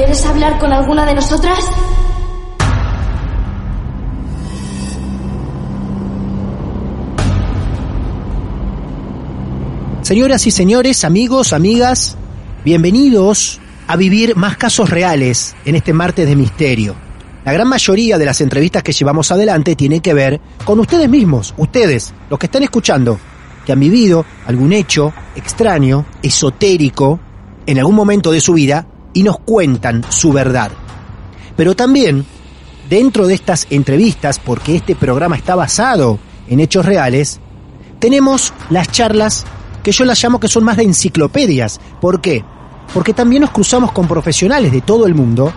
¿Quieres hablar con alguna de nosotras? Señoras y señores, amigos, amigas, bienvenidos a vivir más casos reales en este martes de misterio. La gran mayoría de las entrevistas que llevamos adelante tienen que ver con ustedes mismos, ustedes, los que están escuchando, que han vivido algún hecho extraño, esotérico, en algún momento de su vida y nos cuentan su verdad. Pero también, dentro de estas entrevistas, porque este programa está basado en hechos reales, tenemos las charlas que yo las llamo que son más de enciclopedias. ¿Por qué? Porque también nos cruzamos con profesionales de todo el mundo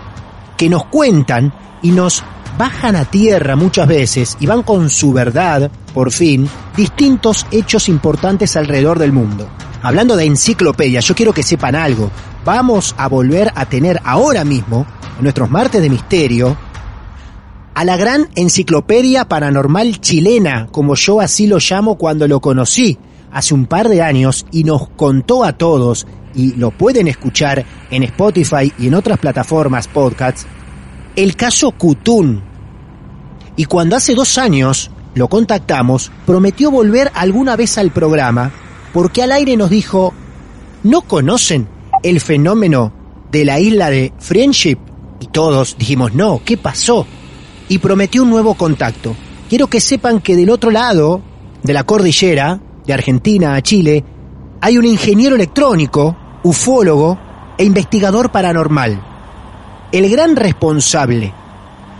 que nos cuentan y nos bajan a tierra muchas veces y van con su verdad, por fin, distintos hechos importantes alrededor del mundo. Hablando de enciclopedia, yo quiero que sepan algo. Vamos a volver a tener ahora mismo, en nuestros martes de misterio, a la gran enciclopedia paranormal chilena, como yo así lo llamo cuando lo conocí hace un par de años y nos contó a todos, y lo pueden escuchar en Spotify y en otras plataformas podcasts, el caso Cutún. Y cuando hace dos años lo contactamos, prometió volver alguna vez al programa, porque al aire nos dijo, ¿no conocen el fenómeno de la isla de Friendship? Y todos dijimos, no, ¿qué pasó? Y prometió un nuevo contacto. Quiero que sepan que del otro lado de la cordillera, de Argentina a Chile, hay un ingeniero electrónico, ufólogo e investigador paranormal. El gran responsable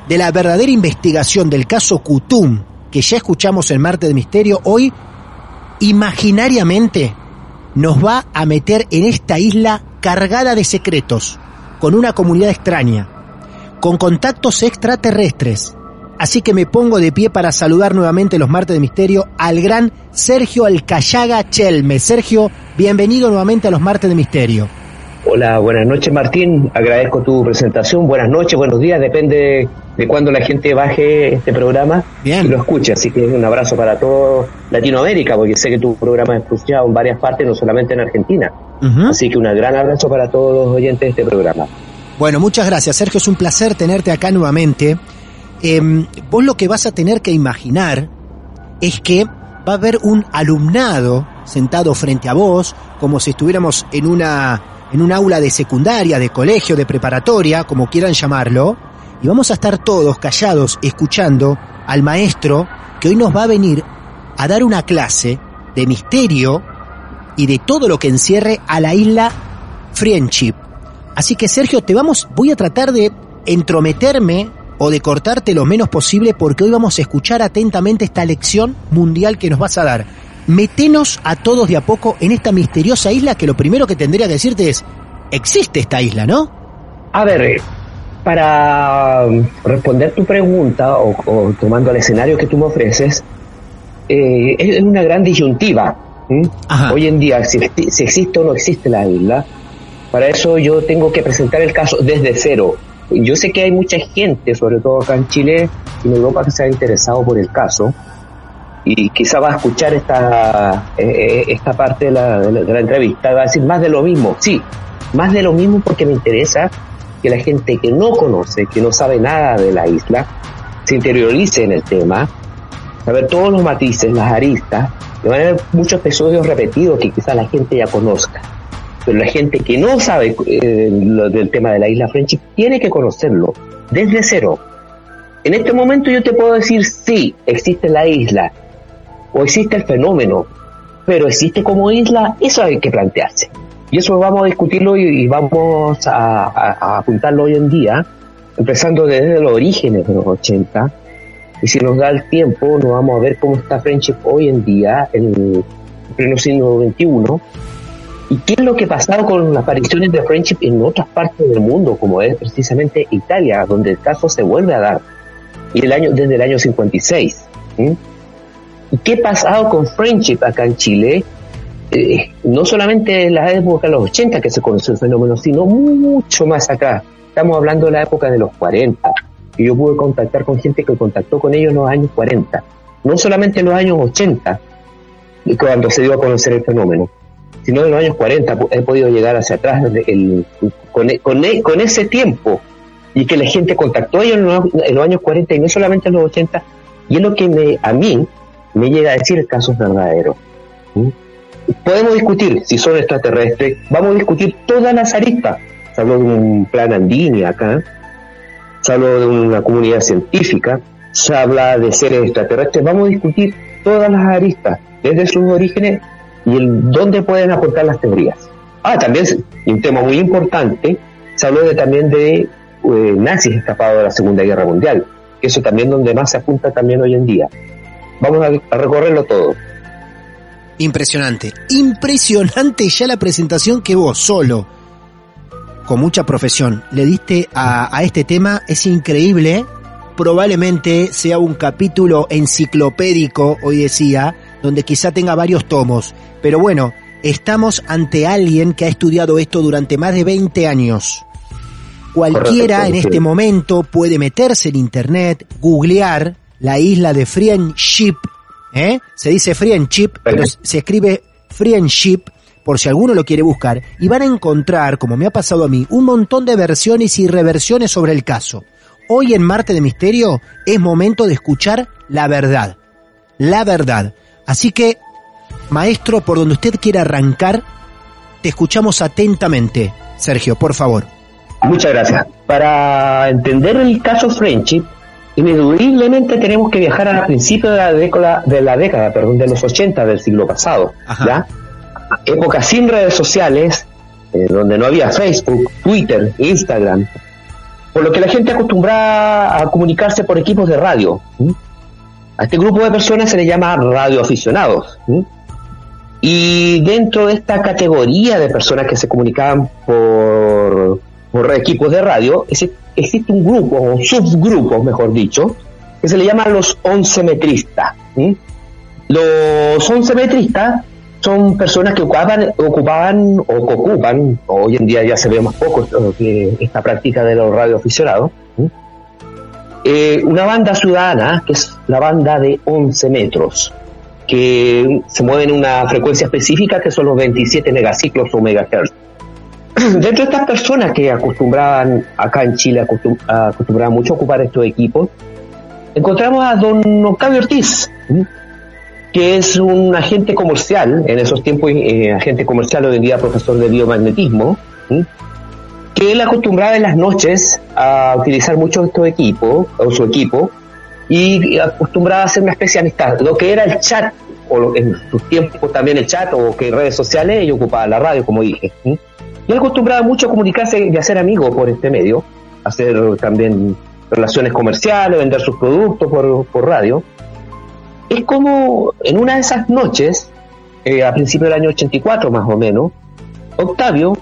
de la verdadera investigación del caso Kutum, que ya escuchamos en Marte de Misterio, hoy imaginariamente nos va a meter en esta isla cargada de secretos, con una comunidad extraña, con contactos extraterrestres. Así que me pongo de pie para saludar nuevamente los martes de misterio al gran Sergio Alcayaga Chelme. Sergio, bienvenido nuevamente a los martes de misterio. Hola, buenas noches Martín, agradezco tu presentación, buenas noches, buenos días, depende de cuándo la gente baje este programa Bien. y lo escuche, así que un abrazo para todo Latinoamérica, porque sé que tu programa es escuchado en varias partes, no solamente en Argentina, así que un gran abrazo para todos los oyentes de este programa. Bueno, muchas gracias, Sergio. Es un placer tenerte acá nuevamente. Em, vos lo que vas a tener que imaginar es que va a haber un alumnado sentado frente a vos, como si estuviéramos en una en un aula de secundaria, de colegio, de preparatoria, como quieran llamarlo, y vamos a estar todos callados escuchando al maestro que hoy nos va a venir a dar una clase de misterio y de todo lo que encierre a la isla Friendship. Así que Sergio, te vamos, voy a tratar de entrometerme o de cortarte lo menos posible porque hoy vamos a escuchar atentamente esta lección mundial que nos vas a dar. Metenos a todos de a poco en esta misteriosa isla que lo primero que tendría que decirte es, existe esta isla, ¿no? A ver, eh, para responder tu pregunta o, o tomando el escenario que tú me ofreces, eh, es una gran disyuntiva. Ajá. Hoy en día, si, si existe o no existe la isla, Para eso yo tengo que presentar el caso desde cero. Yo sé que hay mucha gente, sobre todo acá en Chile y en Europa, que se ha interesado por el caso y quizá va a escuchar esta, eh, eh, esta parte de la, entrevista, va a decir más de lo mismo. Sí, más de lo mismo porque me interesa que la gente que no conoce, que no sabe nada de la isla, se interiorice en el tema, saber todos los matices, las aristas, y van a haber muchos episodios repetidos que quizá la gente ya conozca. Pero la gente que no sabe eh, del tema de la isla Friendship tiene que conocerlo desde cero. En este momento yo te puedo decir, sí, existe la isla, o existe el fenómeno, pero existe como isla, eso hay que plantearse. Y eso vamos a discutirlo y, y vamos a, a, a, apuntarlo hoy en día, empezando desde los orígenes de los 80. Y si nos da el tiempo, nos vamos a ver cómo está Friendship hoy en día, en pleno siglo XXI. Y qué es lo que ha pasado con las apariciones de Friendship en otras partes del mundo, como es precisamente Italia, donde el caso se vuelve a dar. Y el año, desde el año 56. ¿sí? ¿Y qué ha pasado con Friendship acá en Chile? Eh, no solamente en la época de los 80 que se conoció el fenómeno, sino mucho más acá. Estamos hablando de la época de los 40. Y yo pude contactar con gente que contactó con ellos en los años 40. No solamente en los años 80, cuando se dio a conocer el fenómeno, sino en los años 40. He podido llegar hacia atrás el, con, con, con, ese tiempo y que la gente contactó a ellos en los, en los años 40 y no solamente en los 80. Y es lo que me, a mí me llega a decir casos verdaderos. ¿Mm? Podemos discutir si son extraterrestres, vamos a discutir todas las aristas. Se habló de un plan andini acá, habló de una comunidad científica, se habla de seres extraterrestres, vamos a discutir todas las aristas, desde sus orígenes y el dónde pueden aportar las teorías. Ah, también un tema muy importante, se habló de, también de eh, nazis escapados de la Segunda Guerra Mundial, que eso también donde más se apunta también hoy en día. Vamos a, a recorrerlo todo. Impresionante, impresionante ya la presentación que vos solo, con mucha profesión, le diste a, a este tema, es increíble, probablemente sea un capítulo enciclopédico, hoy decía, donde quizá tenga varios tomos, pero bueno, estamos ante alguien que ha estudiado esto durante más de 20 años. Cualquiera en este momento puede meterse en internet, googlear la isla de Friendship, ¿eh? Se dice Friendship, pero se escribe Friendship por si alguno lo quiere buscar, y van a encontrar, como me ha pasado a mí, un montón de versiones y reversiones sobre el caso. Hoy en Marte de Misterio es momento de escuchar la verdad. La verdad. Así que, maestro, por donde usted quiera arrancar, te escuchamos atentamente. Sergio, por favor. Muchas gracias. Para entender el caso Friendship, ineludiblemente tenemos que viajar a principios de la década, de la década, perdón, de los 80 del siglo pasado, Ajá. ¿ya? Época sin redes sociales, eh, donde no había Facebook, Twitter, Instagram, por lo que la gente acostumbraba a comunicarse por equipos de radio. ¿sí? A este grupo de personas se le llama radioaficionados. ¿sí? Y dentro de esta categoría de personas que se comunicaban por, por equipos de radio, existe un grupo, o subgrupos, mejor dicho, que se le llama los oncemetristas. ¿sí? Los oncemetristas son personas que ocupaban, ocupaban o ocupan, hoy en día ya se ve más poco esta práctica de los radioaficionados, eh, una banda ciudadana, que es la banda de 11 metros, que se mueve en una frecuencia específica que son los 27 megaciclos o megahertz. Dentro de estas personas que acostumbraban, acá en Chile acostum acostumbraban mucho a ocupar estos equipos, encontramos a don Octavio Ortiz, que es un agente comercial, en esos tiempos eh, agente comercial, hoy en día profesor de biomagnetismo, ¿sí? que él acostumbraba en las noches a utilizar mucho estos equipos, o su equipo, y acostumbraba a hacer una especie de amistad, lo que era el chat, o en sus tiempos también el chat, o que redes sociales, y ocupaba la radio, como dije. Y él acostumbraba mucho a comunicarse y a hacer amigos por este medio, hacer también relaciones comerciales, vender sus productos por, por radio es como en una de esas noches, eh, a principios del año 84 más o menos, Octavio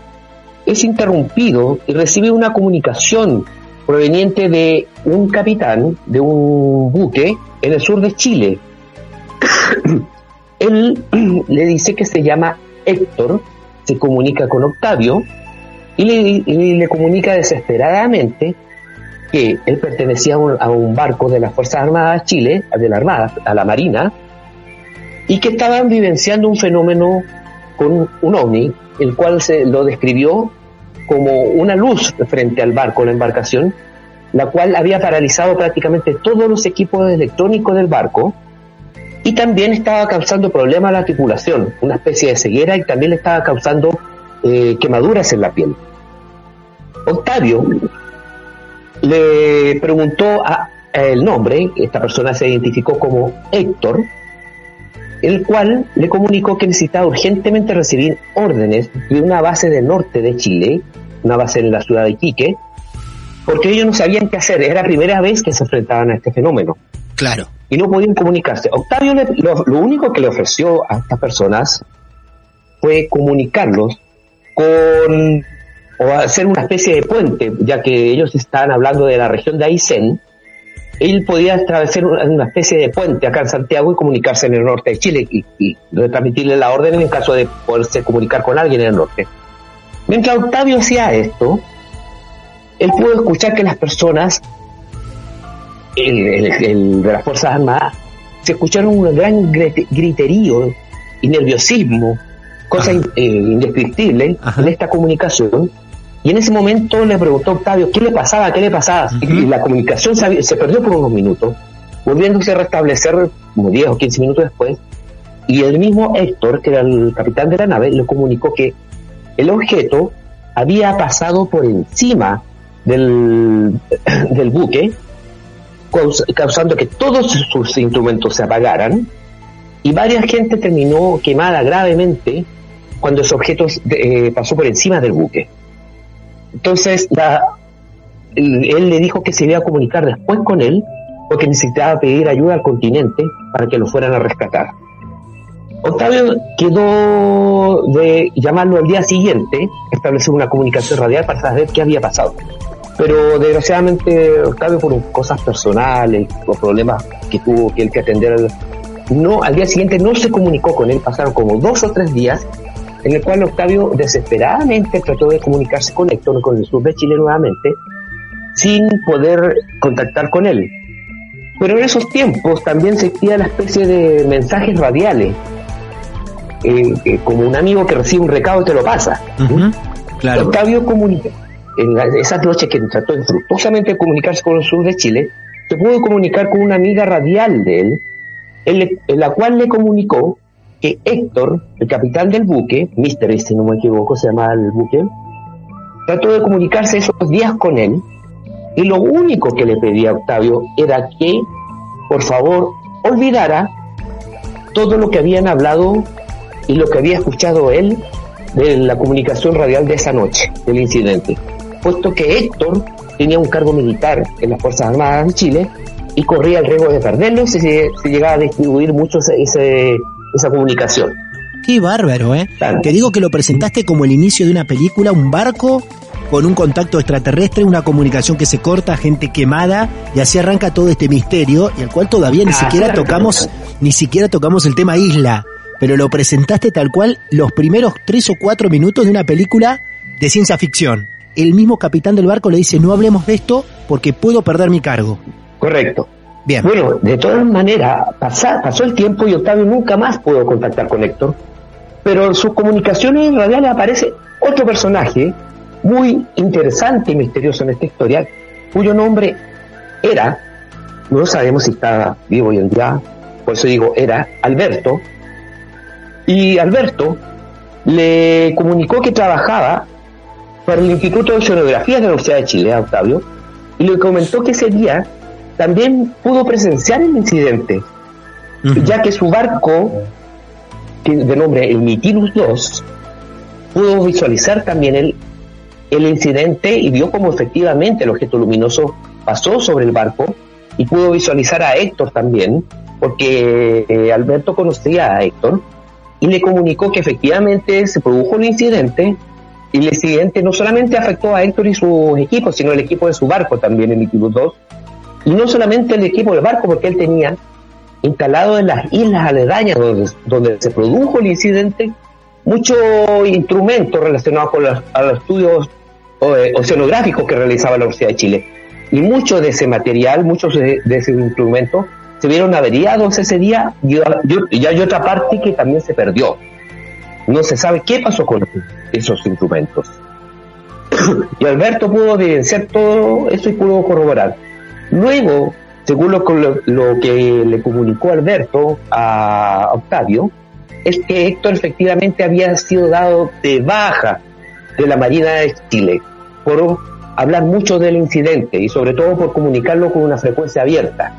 es interrumpido y recibe una comunicación proveniente de un capitán de un buque en el sur de Chile. Él le dice que se llama Héctor, se comunica con Octavio y le, comunica desesperadamente que él pertenecía a un, a un barco de las Fuerzas Armadas Chile, de la Armada, a la Marina, y que estaban vivenciando un fenómeno con un ovni, el cual se lo describió como una luz frente al barco, la embarcación, la cual había paralizado prácticamente todos los equipos electrónicos del barco y también estaba causando problemas a la tripulación, una especie de ceguera y también le estaba causando eh, quemaduras en la piel. Octavio le preguntó a, el nombre, esta persona se identificó como Héctor, el cual le comunicó que necesitaba urgentemente recibir órdenes de una base del norte de Chile, una base en la ciudad de Iquique, porque ellos no sabían qué hacer, era la primera vez que se enfrentaban a este fenómeno. Claro. Y no podían comunicarse. Octavio le- lo, único que le ofreció a estas personas fue comunicarlos con o hacer una especie de puente, ya que ellos estaban hablando de la región de Aysén, él podía establecer una especie de puente acá en Santiago y comunicarse en el norte de Chile y, y transmitirle la orden en caso de poderse comunicar con alguien en el norte. Mientras Octavio hacía esto, él pudo escuchar que las personas el, el- el de las Fuerzas Armadas se escucharon un gran grite- griterío y nerviosismo, cosa in- eh, indescriptible Ajá. en esta comunicación. Y en ese momento le preguntó a Octavio qué le pasaba, qué le pasaba. Y la comunicación se, se perdió por unos minutos, volviéndose a restablecer como 10 o 15 minutos después. Y el mismo Héctor, que era el capitán de la nave, le comunicó que el objeto había pasado por encima del, del buque, causando que todos sus instrumentos se apagaran y varias gente terminó quemada gravemente cuando ese objeto eh, pasó por encima del buque. Entonces, la- él, le dijo que se iba a comunicar después con él porque necesitaba pedir ayuda al continente para que lo fueran a rescatar. Octavio quedó de llamarlo al día siguiente, establecer una comunicación radial para saber qué había pasado. Pero desgraciadamente Octavio por cosas personales, por problemas que tuvo que él que atender, no, al día siguiente no se comunicó con él, pasaron como dos o tres días en el cual Octavio desesperadamente trató de comunicarse con Héctor, con el sur de Chile nuevamente, sin poder contactar con él. Pero en esos tiempos también se existía la especie de mensajes radiales, eh, eh, como un amigo que recibe un recado y te lo pasa. Claro. Octavio comunica, en la- esas noches que trató infructuosamente de comunicarse con el sur de Chile, se pudo comunicar con una amiga radial de él, en, la cual le comunicó que Héctor, el capitán del buque, Mystery, si no me equivoco, se llama el buque, trató de comunicarse esos días con él, y lo único que le pedía a Octavio era que, por favor, olvidara todo lo que habían hablado y lo que había escuchado él de la comunicación radial de esa noche, del incidente, puesto que Héctor tenía un cargo militar en las Fuerzas Armadas de Chile y corría el riesgo de perderlo si se, se llegaba a distribuir mucho ese- ese- esa comunicación. Qué bárbaro, ¿eh? Claro. Te digo que lo presentaste como el inicio de una película, un barco con un contacto extraterrestre, una comunicación que se corta, gente quemada, y así arranca todo este misterio, y el cual todavía ni Ah, siquiera tocamos, ni siquiera tocamos el tema isla, pero lo presentaste tal cual los primeros tres o cuatro minutos de una película de ciencia ficción. El mismo capitán del barco le dice, no hablemos de esto porque puedo perder mi cargo. Correcto. Bien. Bueno, de todas maneras, pasó el tiempo y Octavio nunca más pudo contactar con Héctor, pero en sus comunicaciones radiales aparece otro personaje muy interesante y misterioso en esta historia, cuyo nombre era, no sabemos si está vivo hoy en día, por eso digo era, Alberto, y Alberto le comunicó que trabajaba para el Instituto de Oceanografía de la Universidad de Chile, Octavio, y le comentó que ese día también pudo presenciar el incidente, ya que su barco, que de nombre el Mitilus 2, pudo visualizar también el, el incidente y vio cómo efectivamente el objeto luminoso pasó sobre el barco y pudo visualizar a Héctor también, porque eh, Alberto conocía a Héctor y le comunicó que efectivamente se produjo el incidente el incidente no solamente afectó a Héctor y sus equipos, sino el equipo de su barco también, el Mitilus 2, y no solamente el equipo del barco, porque él tenía instalado en las islas aledañas donde, donde se produjo el incidente muchos instrumentos relacionados con los, a los estudios eh, oceanográficos que realizaba la Universidad de Chile. Y mucho de ese material, muchos de, de ese instrumento se vieron averiados ese día y, y hay otra parte que también se perdió. No se sabe qué pasó con esos instrumentos. y Alberto pudo evidenciar todo eso y pudo corroborar. Luego, según lo, lo, que le comunicó Alberto a Octavio, es que Héctor efectivamente había sido dado de baja de la Marina de Chile por hablar mucho del incidente y sobre todo por comunicarlo con una frecuencia abierta.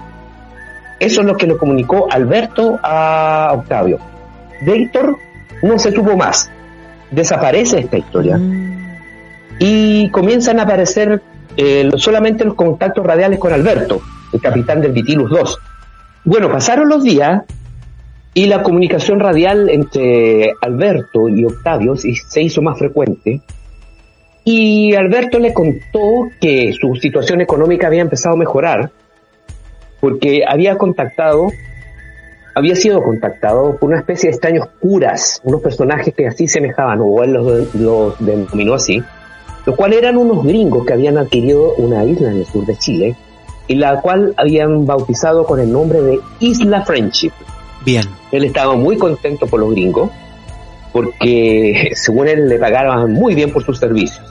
Eso es lo que le comunicó Alberto a Octavio. De Héctor no se tuvo más. Desaparece esta historia. Mm. Y comienzan a aparecer eh, solamente los contactos radiales con Alberto, el capitán del Vitilus 2. Bueno, pasaron los días y la comunicación radial entre Alberto y Octavio se hizo más frecuente. Y Alberto le contó que su situación económica había empezado a mejorar porque había contactado, había sido contactado por una especie de extraños curas, unos personajes que así semejaban, o él los, los denominó así, los cuales eran unos gringos que habían adquirido una isla en el sur de Chile, y la cual habían bautizado con el nombre de Isla Friendship. Bien. Él estaba muy contento por los gringos, porque según él le pagaban muy bien por sus servicios.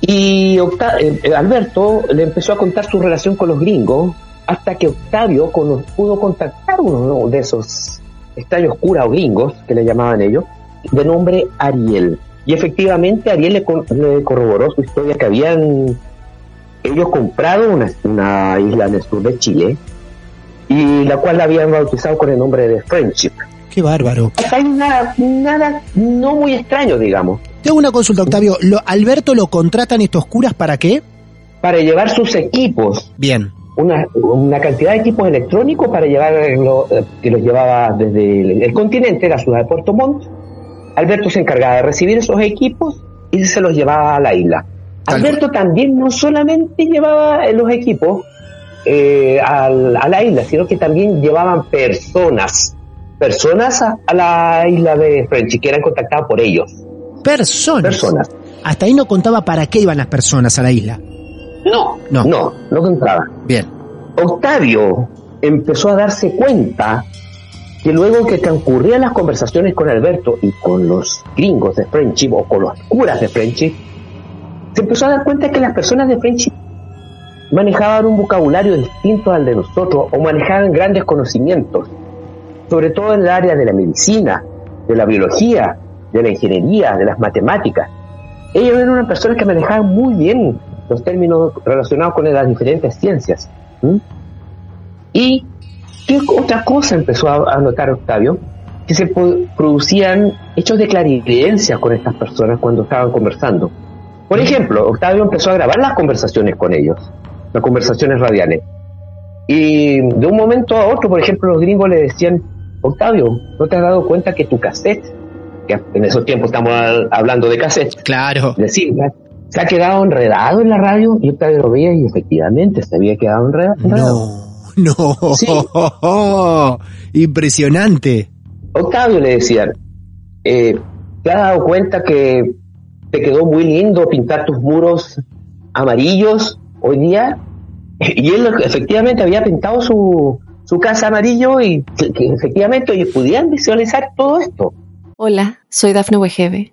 Y eh, eh, Alberto le empezó a contar su relación con los gringos, hasta que Octavio pudo contactar uno de esos extraños curas o gringos, que le llamaban ellos, de nombre Ariel. Y efectivamente Ariel le, corroboró su historia que habían ellos comprado una, isla en el sur de Chile y la cual la habían bautizado con el nombre de Friendship. Qué bárbaro. Hay nada, nada no muy extraño, digamos. Tengo una consulta, Octavio. ¿Lo, ¿Alberto lo contratan estos curas para qué? Para llevar sus equipos. Bien. Una, una cantidad de equipos electrónicos para llevar que los llevaba desde el, continente, la ciudad de Puerto Montt, Alberto se encargaba de recibir esos equipos y se los llevaba a la isla. Alberto también no solamente llevaba los equipos eh, a, la isla, sino que también llevaban personas, personas a, la isla de Frenchy, que eran contactadas por ellos. Personas. Personas. Hasta ahí no contaba para qué iban las personas a la isla. No, no, no, no contaba. Bien. Octavio empezó a darse cuenta que luego que transcurrían las conversaciones con Alberto y con los gringos de Friendship o con los curas de Friendship, se empezó a dar cuenta que las personas de Friendship manejaban un vocabulario distinto al de nosotros o manejaban grandes conocimientos, sobre todo en el área de la medicina, de la biología, de la ingeniería, de las matemáticas. Ellos eran una persona que manejaban muy bien los términos relacionados con las diferentes ciencias. Y ¿Qué otra cosa empezó a, notar Octavio? Que se producían hechos de clarividencia con estas personas cuando estaban conversando. Por ejemplo, Octavio empezó a grabar las conversaciones con ellos, las conversaciones radiales. Y de un momento a otro, por ejemplo, los gringos le decían, Octavio, ¿no te has dado cuenta que tu cassette, que en esos tiempos estamos hablando de cassette, claro. decir, se ha quedado enredado en la radio? Y Octavio lo veía y efectivamente se había quedado enredado. No. No, impresionante. Octavio le decían, eh, ¿te has dado cuenta que te quedó muy lindo pintar tus muros amarillos hoy día? Y él efectivamente había pintado su, su casa amarillo y que, efectivamente ellos podían visualizar todo esto. Hola, soy Dafne Wegebe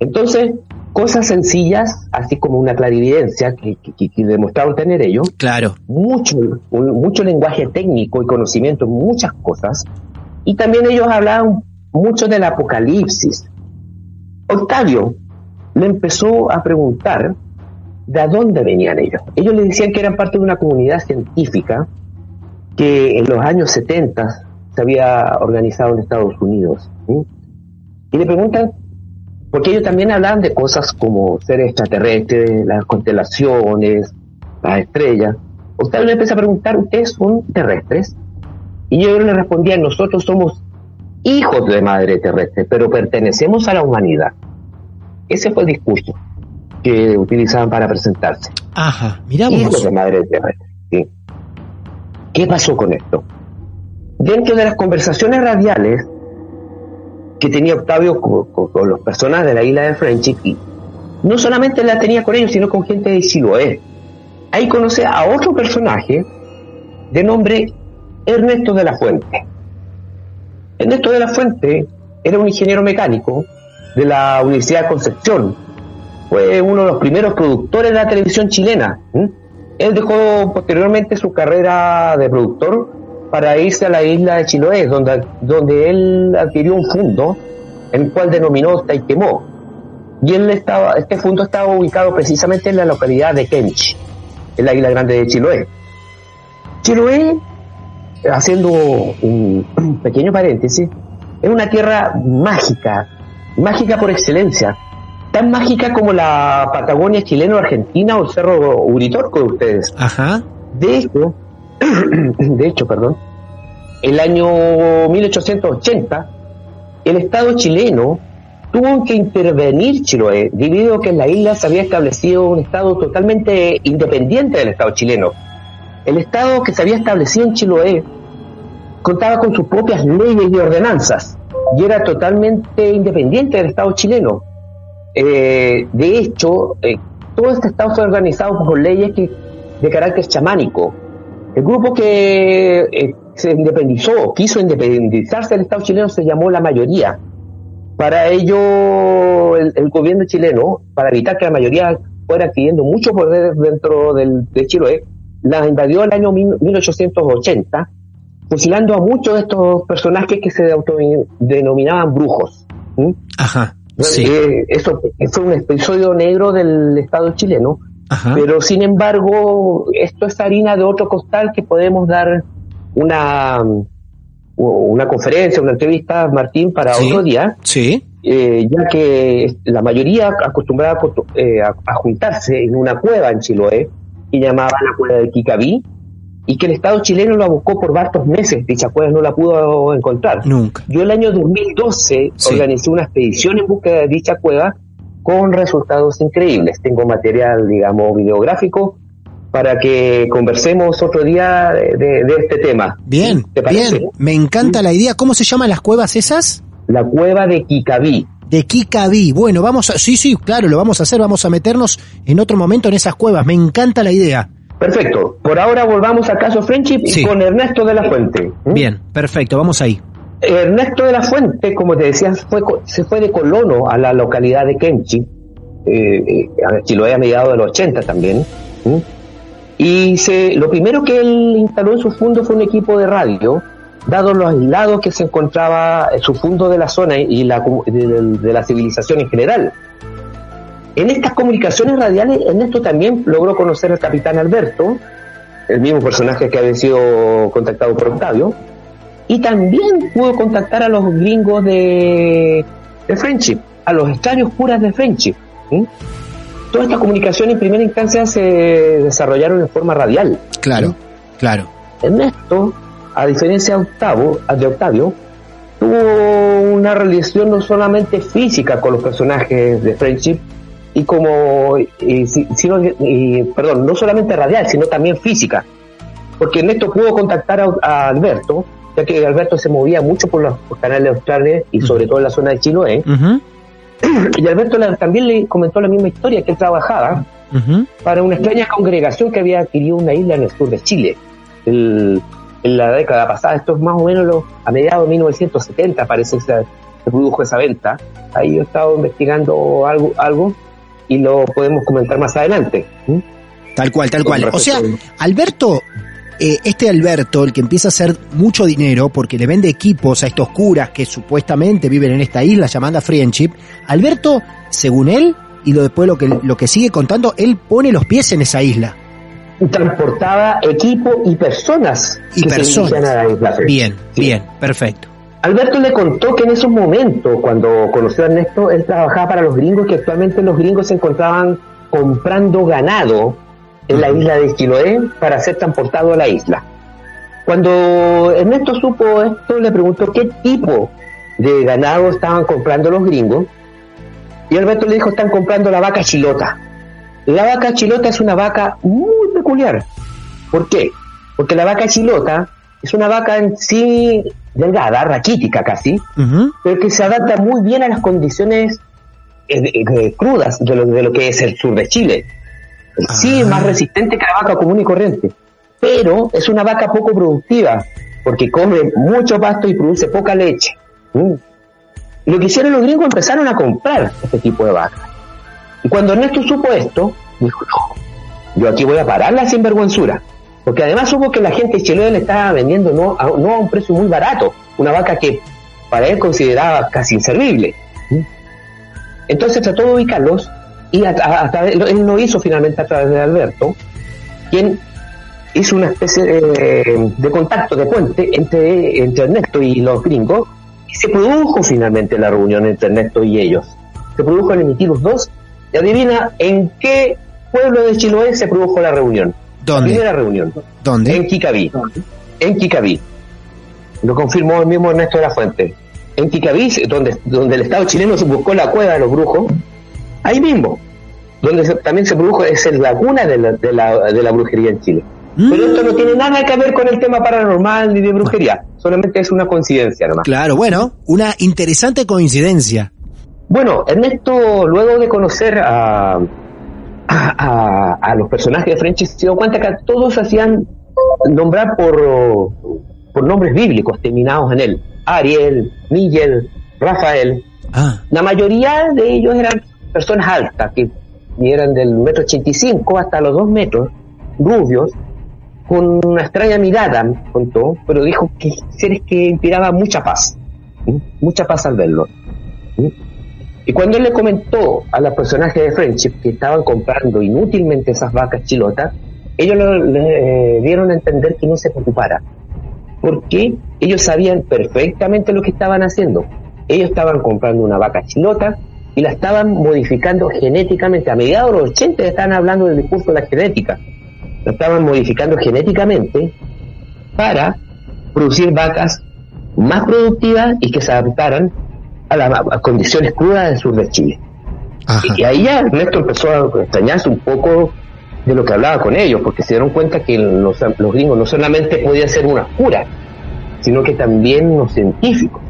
Entonces, cosas sencillas, así como una clarividencia que, demostraron tener ellos. Claro. Mucho, mucho lenguaje técnico y conocimiento en muchas cosas. Y también ellos hablaban mucho del apocalipsis. Octavio le empezó a preguntar de dónde venían ellos. Ellos le decían que eran parte de una comunidad científica que en los años 70 se había organizado en Estados Unidos. Y le preguntan porque ellos también hablaban de cosas como seres extraterrestres, las constelaciones, las estrellas. Usted le empieza a preguntar, ¿ustedes son terrestres? Y yo le respondía, nosotros somos hijos de madre terrestre, pero pertenecemos a la humanidad. Ese fue el discurso que utilizaban para presentarse. Ajá, mirá Hijos de madre terrestre. sí. ¿Qué pasó con esto? Dentro de las conversaciones radiales que tenía Octavio con, las personas de la isla de Friendship, y no solamente la tenía con ellos, sino con gente de Siloé. Ahí conoce a otro personaje de nombre Ernesto de la Fuente. Ernesto de la Fuente era un ingeniero mecánico de la Universidad de Concepción. Fue uno de los primeros productores de la televisión chilena. Él dejó posteriormente su carrera de productor para irse a la isla de Chiloé, donde, donde él adquirió un fondo, el cual denominó Taitemó. Y él estaba, este fondo estaba ubicado precisamente en la localidad de Kench, en la isla grande de Chiloé. Chiloé, haciendo un, pequeño paréntesis, es una tierra mágica, mágica por excelencia, tan mágica como la Patagonia chilena o argentina o el Cerro Uritorco de ustedes. Ajá. De hecho, de hecho, perdón, el año 1880, el Estado chileno tuvo que intervenir Chiloé debido a que en la isla se había establecido un Estado totalmente independiente del Estado chileno. El Estado que se había establecido en Chiloé contaba con sus propias leyes y ordenanzas y era totalmente independiente del Estado chileno. Eh, de hecho, eh, todo este Estado fue organizado por leyes de carácter chamánico. El grupo que eh, se independizó, quiso independizarse del Estado chileno, se llamó la mayoría. Para ello, el, el gobierno chileno, para evitar que la mayoría fuera adquiriendo mucho poder dentro del, de Chiloé, la invadió el año mil- 1880, fusilando a muchos de estos personajes que se autodenominaban brujos. ¿Mm? Ajá. Sí. Eh, eso fue un episodio negro del Estado chileno, Ajá. pero sin embargo, esto es harina de otro costal que podemos dar una, una conferencia, una entrevista, Martín, para Sí. otro día, Sí. eh, ya que la mayoría acostumbraba a, costu- eh, a- juntarse en una cueva en Chiloé, que llamaba la cueva de Kikabí, y que el Estado chileno la buscó por varios meses, dicha cueva no la pudo encontrar. Nunca. Yo el año 2012 Sí. organicé una expedición en búsqueda de dicha cueva con resultados increíbles. Tengo material, digamos, videográfico para que conversemos otro día de, de- de este tema. Bien, bien. Me encanta la idea. ¿Cómo se llaman las cuevas esas? La cueva de Kikabí. De Kikaví. Bueno, vamos a... Sí, sí, claro, lo vamos a hacer. Vamos a meternos en otro momento en esas cuevas. Me encanta la idea. Perfecto. Por ahora volvamos al caso Friendship Sí. y con Ernesto de la Fuente. ¿Mm? Bien, perfecto. Vamos ahí. Ernesto de la Fuente, como te decía, fue, se fue de colono a la localidad de Kenchi, eh, eh, a Chiloé a mediados de los 80 también. Y lo primero que él instaló en su fondo fue un equipo de radio, dado los aislados que se encontraba en su fondo de la zona y de- de la civilización en general. En estas comunicaciones radiales, Ernesto también logró conocer al capitán Alberto, el mismo personaje que había sido contactado por Octavio, y también pudo contactar a los gringos de, de Friendship, a los extraños curas de Friendship. ¿sí? Todas estas comunicaciones en primera instancia se desarrollaron en forma radial. Claro, claro. Ernesto, a diferencia de Octavio, de Octavio, tuvo una relación no solamente física con los personajes de Friendship, y como, y si- sino, y, perdón, no solamente radial, sino también física. Porque Ernesto pudo contactar a, a Alberto, ya que Alberto se movía mucho por los por canales australes y sobre todo en la zona de Chiloé. Y Alberto también le comentó la misma historia, que él trabajaba para una extraña congregación que había adquirido una isla en el sur de Chile. El- en la década pasada, esto es más o menos a mediados de 1970, parece que se, se produjo esa venta. Ahí yo he estado investigando algo, algo y lo podemos comentar más adelante. ¿Mm? Tal cual, tal cual. O sea, Alberto, eh, este Alberto, el que empieza a hacer mucho dinero porque le vende equipos a estos curas que supuestamente viven en esta isla llamada Friendship, Alberto, según él, y lo después lo que, lo que sigue contando, él pone los pies en esa isla. Transportaba equipo y personas Y que personas. dirigían a la isla. Bien, Sí. bien, perfecto. Alberto le contó que en esos momentos, cuando conoció a Ernesto, él trabajaba para los gringos, que actualmente los gringos se encontraban comprando ganado en la isla de Chiloé para ser transportado a la isla. Cuando Ernesto supo esto, le preguntó qué tipo de ganado estaban comprando los gringos. Y Alberto le dijo, están comprando la vaca chilota. La vaca chilota es una vaca muy peculiar. ¿Por qué? Porque la vaca chilota es una vaca en sí delgada, raquítica casi, pero que se adapta muy bien a las condiciones eh, eh, crudas de lo, de lo que es el sur de Chile. Sí es más Ah. resistente que la vaca común y corriente, pero es una vaca poco productiva, porque come mucho pasto y produce poca leche. Mm. Y Lo que hicieron los gringos empezaron a comprar este tipo de vacas. Y cuando Ernesto supo esto, dijo, no, yo aquí voy a parar la sinvergüenzura. Porque además supo que la gente chilena le estaba vendiendo no a, no a un precio muy barato, una vaca que para él consideraba casi inservible. ¿Mm? Entonces trató de ubicarlos y a- a- a través- él lo hizo finalmente a través de Alberto, quien hizo una especie de, de contacto, de puente entre, entre Ernesto y los gringos, y se produjo finalmente la reunión entre Ernesto y ellos. Se produjo en Emitirus 2, y adivina en qué pueblo de Chiloé se produjo la reunión. La ¿Dónde? primera reunión. ¿Dónde? En Kikaví. En Kikaví. Lo confirmó el mismo Ernesto de la Fuente. En Kikaví, donde, donde el Estado chileno se buscó la cueva de los brujos, ahí mismo. Donde se- también se produjo, es el laguna de la, de la, de la brujería en Chile. Pero esto no tiene nada que ver con el tema paranormal ni de brujería. Solamente es una coincidencia nomás. Claro, bueno, una interesante coincidencia. Bueno, Ernesto, luego de conocer a, a, a- a los personajes de Frenchy, se dio cuenta que todos hacían nombrar por, por nombres bíblicos terminados en él. Ariel, Miguel, Rafael. Ah, La mayoría de ellos eran personas altas, que eran del metro 85 hasta los dos metros, rubios, con una extraña mirada, contó, pero dijo que seres que inspiraban mucha paz, mucha paz al verlo. Y cuando él le comentó a los personajes de Friendship que estaban comprando inútilmente esas vacas chilotas, ellos lo- le eh, dieron a entender que no se preocupara, porque ellos sabían perfectamente lo que estaban haciendo. Ellos estaban comprando una vaca chilota y la estaban modificando genéticamente. A mediados de los 80 ya estaban hablando del discurso de la genética. La estaban modificando genéticamente para producir vacas más productivas y que se adaptaran a las a condiciones crudas del sur de Chile. ajá. Y ahí ya Ernesto empezó a extrañarse un poco de lo que hablaba con ellos, porque se dieron cuenta que los, los gringos no solamente podían ser unas curas, sino que también los científicos.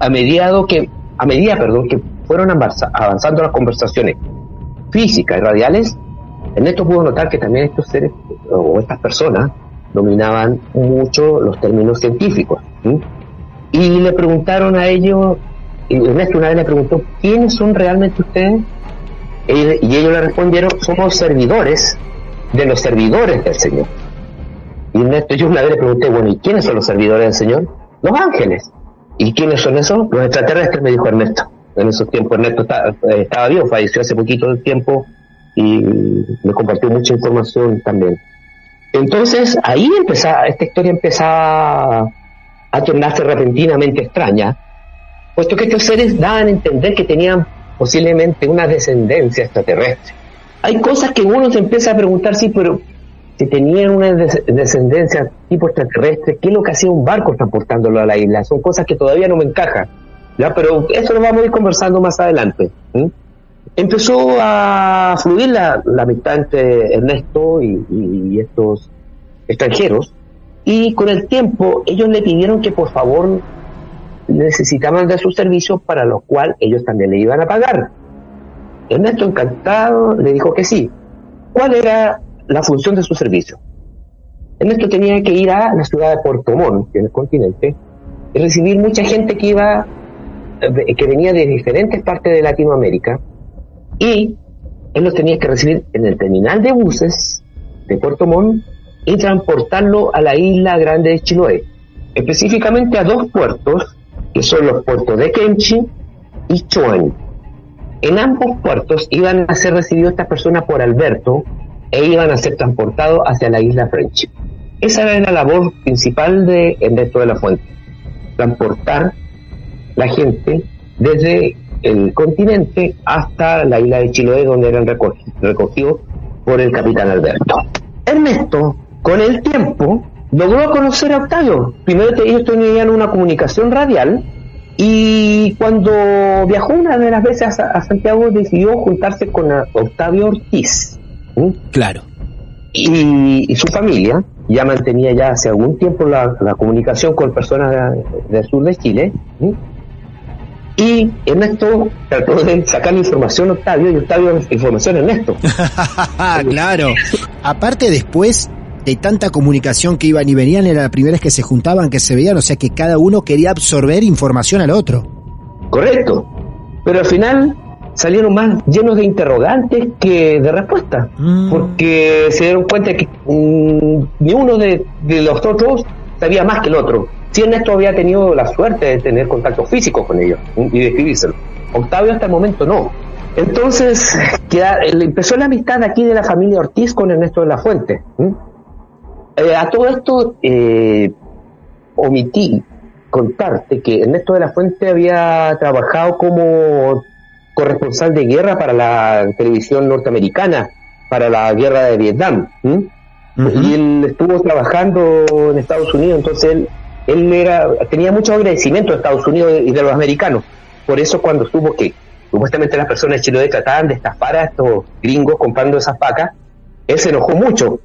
A mediado que, a medida, perdón, que fueron avanza- avanzando las conversaciones físicas y radiales, Ernesto pudo notar que también estos seres o estas personas dominaban mucho los términos científicos. Y le preguntaron a ellos, y Ernesto una vez le preguntó, ¿quiénes son realmente ustedes? Y ellos le respondieron, somos servidores de los servidores del Señor. Y Ernesto, yo una vez le pregunté, bueno, ¿y quiénes son los servidores del Señor? Los ángeles. ¿Y quiénes son esos? Los extraterrestres, me dijo Ernesto. En esos tiempos Ernesto eh, estaba vivo, falleció hace poquito del tiempo y me compartió mucha información también. Entonces, ahí empezaba, esta historia empezaba a tornarse repentinamente extraña, puesto que estos seres daban a entender que tenían posiblemente una descendencia extraterrestre. Hay cosas que uno se empieza a preguntar, sí, pero si tenían una des- descendencia tipo extraterrestre, ¿qué es lo que hacía un barco transportándolo a la isla? Son cosas que todavía no me encajan. ¿Ya? Pero eso lo vamos a ir conversando más adelante. ¿sí? Empezó a fluir la, la amistad entre Ernesto y, y- y estos extranjeros, y con el tiempo ellos le pidieron que por favor necesitaban de sus servicios para los cuales ellos también le iban a pagar. Ernesto, encantado, le dijo que sí. ¿Cuál era la función de su servicio? Ernesto tenía que ir a la ciudad de Puerto Montt, en el continente, y recibir mucha gente que iba, eh, que venía de diferentes partes de Latinoamérica, y él los tenía que recibir en el terminal de buses de Puerto Montt y transportarlo a la isla grande de Chiloé, específicamente a dos puertos, que son los puertos de Kenchi y Choani. En ambos puertos iban a ser recibidos estas personas por Alberto e iban a ser transportados hacia la isla French. Esa era la labor principal de Ernesto de la Fuente. transportar la gente desde el continente hasta la isla de Chiloé, donde eran recogi- recogidos por el capitán Alberto. Ernesto, con el tiempo, logró conocer a Octavio. Primero ellos tenían una comunicación radial y cuando viajó una de las veces a, a Santiago decidió juntarse con Octavio Ortiz. Claro. y, y su familia ya mantenía ya hace algún tiempo la, la comunicación con personas de- del sur de Chile ¿sí? Y Ernesto trató de sacar información a Octavio y Octavio información a Ernesto claro. Aparte después de tanta comunicación que iban y venían, era la primera vez que se juntaban, que se veían, o sea que cada uno quería absorber información al otro. correcto pero al final salieron más llenos de interrogantes que de respuestas Mm. porque se dieron cuenta que mm, ni uno de, de los otros sabía más que el otro. Si Ernesto había tenido la suerte de tener contacto físico con ellos y de escribírselo. Octavio hasta el momento no. Entonces, queda- eh, empezó la amistad aquí de la familia Ortiz con Ernesto de la Fuente. Eh, a todo esto, eh, omití contarte que Ernesto de la Fuente había trabajado como corresponsal de guerra para la televisión norteamericana, para la guerra de Vietnam. Y él estuvo trabajando en Estados Unidos, entonces él, él era, tenía mucho agradecimiento de Estados Unidos y de los americanos. Por eso cuando estuvo que supuestamente las personas de Chiloé trataban de estafar a estos gringos comprando esas vacas, él se enojó mucho.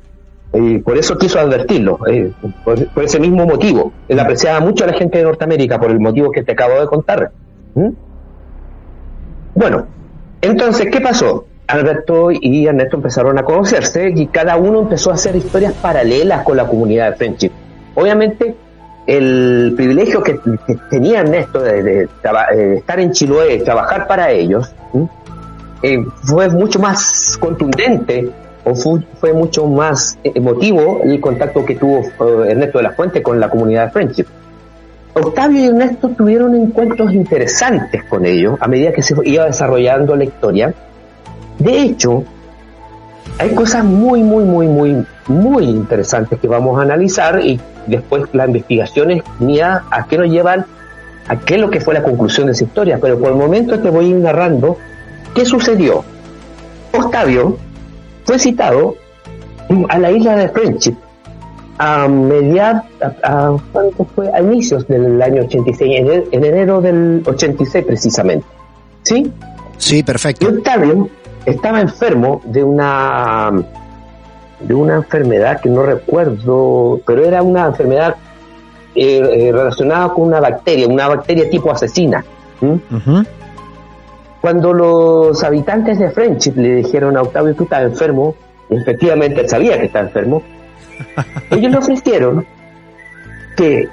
Y por eso quiso advertirlo, eh, por, por ese mismo motivo. Él apreciaba mucho a la gente de Norteamérica por el motivo que te acabo de contar. ¿Mm? Bueno, entonces, ¿qué pasó? Alberto y Ernesto empezaron a conocerse y cada uno empezó a hacer historias paralelas con la comunidad de Friendship. Obviamente, el privilegio que, que tenía Ernesto de, de eh, estar en Chiloé, trabajar para ellos, eh, fue mucho más contundente o fue, fue mucho más emotivo el contacto que tuvo eh, Ernesto de la Fuente con la comunidad de Friendship. Octavio y Ernesto tuvieron encuentros interesantes con ellos a medida que se iba desarrollando la historia. De hecho, hay cosas muy, muy, muy, muy, muy interesantes que vamos a analizar y después las investigaciones mías a qué nos llevan, a qué es lo que fue la conclusión de esa historia. Pero por el momento te voy a ir narrando qué sucedió. Octavio fue citado a la isla de Friendship a mediados, a, a- ¿cuánto fue? A inicios del año 86, en, el- en enero del 86 precisamente. ¿Sí? Sí, Y perfecto. Octavio estaba enfermo de una de una enfermedad que no recuerdo, pero era una enfermedad eh, eh, relacionada con una bacteria, una bacteria tipo asesina. Cuando los habitantes de Friendship le dijeron a Octavio tú estás enfermo, y efectivamente él sabía que estaba enfermo, ellos le ofrecieron que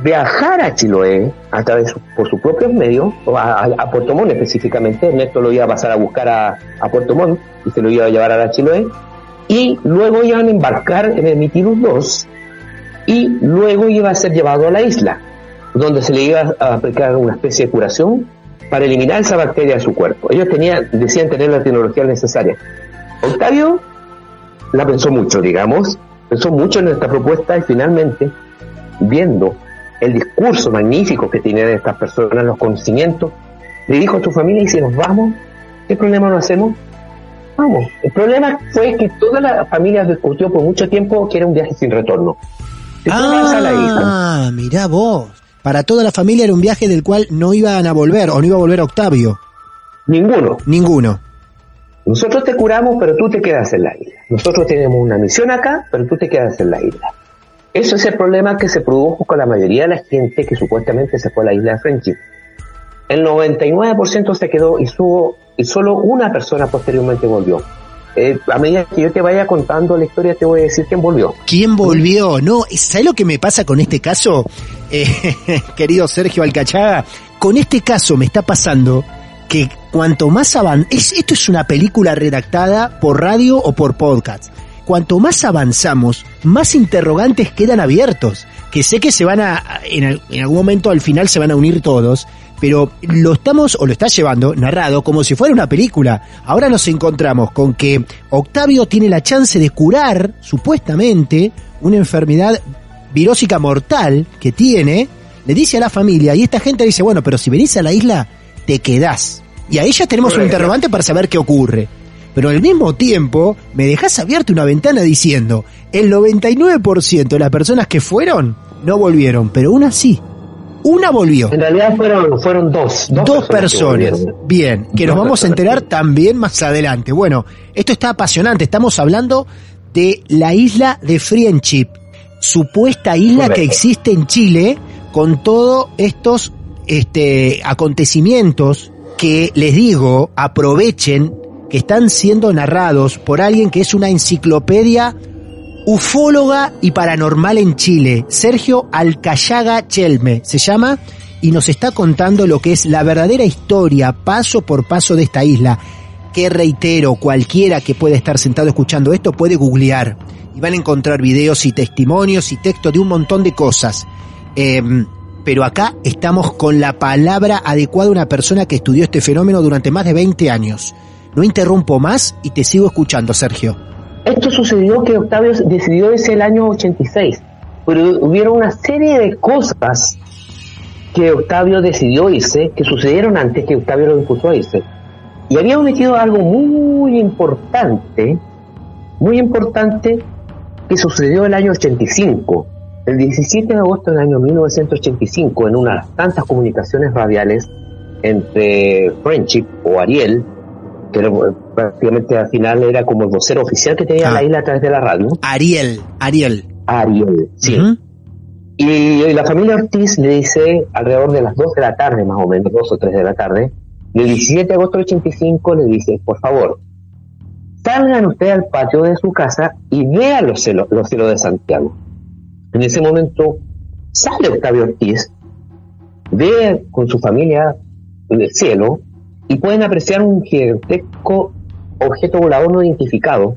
viajara a Chiloé a través por sus propios medios, o a, a- a Puerto Montt específicamente, Ernesto lo iba a pasar a buscar a, a Puerto Montt y se lo iba a llevar a la Chiloé, y luego iban a embarcar en el Mitilus 2 y luego iba a ser llevado a la isla, donde se le iba a aplicar una especie de curación para eliminar esa bacteria de su cuerpo. Ellos tenían, decían tener la tecnología necesaria. Octavio la pensó mucho, digamos, pensó mucho en esta propuesta y finalmente, viendo el discurso magnífico que tienen estas personas, los conocimientos, le dijo a su familia, y si nos vamos, ¿qué problema nos hacemos? Vamos. El problema fue que toda la familia discutió por mucho tiempo que era un viaje sin retorno. Ah, mirá vos. Para toda la familia era un viaje del cual no iban a volver, o no iba a volver Octavio. ninguno. Ninguno. Nosotros te curamos, pero tú te quedas en la isla. Nosotros tenemos una misión acá, pero tú te quedas en la isla. Eso es el problema que se produjo con la mayoría de la gente que supuestamente se fue a la isla de Friendship. El 99% se quedó y, subo, y solo una persona posteriormente volvió. Eh, a medida que yo te vaya contando la historia, te voy a decir quién volvió. ¿Quién volvió? No, ¿sabes lo que me pasa con este caso? Eh, querido Sergio Alcachaga, con este caso me está pasando que cuanto más avan es esto es una película redactada por radio o por podcast. Cuanto más avanzamos, más interrogantes quedan abiertos. Que sé que se van a, en, al- en algún momento al final se van a unir todos, pero lo estamos o lo está llevando narrado como si fuera una película. Ahora nos encontramos con que Octavio tiene la chance de curar, supuestamente, una enfermedad virósica mortal que tiene le dice a la familia y esta gente dice, bueno, pero si venís a la isla, te quedás. Y ahí ya tenemos un interrogante para saber qué ocurre. Pero al mismo tiempo, me dejás abierta una ventana diciendo, el 99% de las personas que fueron, no volvieron, pero una sí. Una volvió. En realidad fueron, fueron dos. Dos, personas. Bien, que nos Dos vamos a enterar también más adelante. Bueno, esto está apasionante. Estamos hablando de la isla de Friendship, supuesta isla Correcto. que existe en Chile con todos estos este, acontecimientos que les digo, aprovechen, que están siendo narrados por alguien que es una enciclopedia ufóloga y paranormal en Chile, Sergio Alcayaga Chelme, se llama, y nos está contando lo que es la verdadera historia, paso por paso de esta isla, que reitero, cualquiera que pueda estar sentado escuchando esto puede googlear, y van a encontrar videos y testimonios y textos de un montón de cosas. Em, pero acá estamos con la palabra adecuada de una persona que estudió este fenómeno durante más de 20 años. No interrumpo más y te sigo escuchando, Sergio. Esto sucedió que Octavio decidió ese el año 86, pero hubieron una serie de cosas que Octavio decidió irse, que sucedieron antes que Octavio lo impulsó a irse. Y había omitido algo muy importante, muy importante, que sucedió el año 85. El 17 de agosto del año 1985, en unas tantas comunicaciones radiales entre Friendship o Ariel, que era, eh, prácticamente al final era como el vocero oficial que tenía Ah. la isla a través de la radio, Ariel, Ariel. Ariel, sí. Ujú. Y, y la familia Ortiz le dice alrededor de las 2 de la tarde, más o menos, 2 o 3 de la tarde, del 17 de agosto del 85 le dice, por favor, salgan ustedes al patio de su casa y vean los cielos, los cielos de Santiago. En ese momento sale Octavio Ortiz, ve con su familia el cielo y pueden apreciar un gigantesco objeto volador no identificado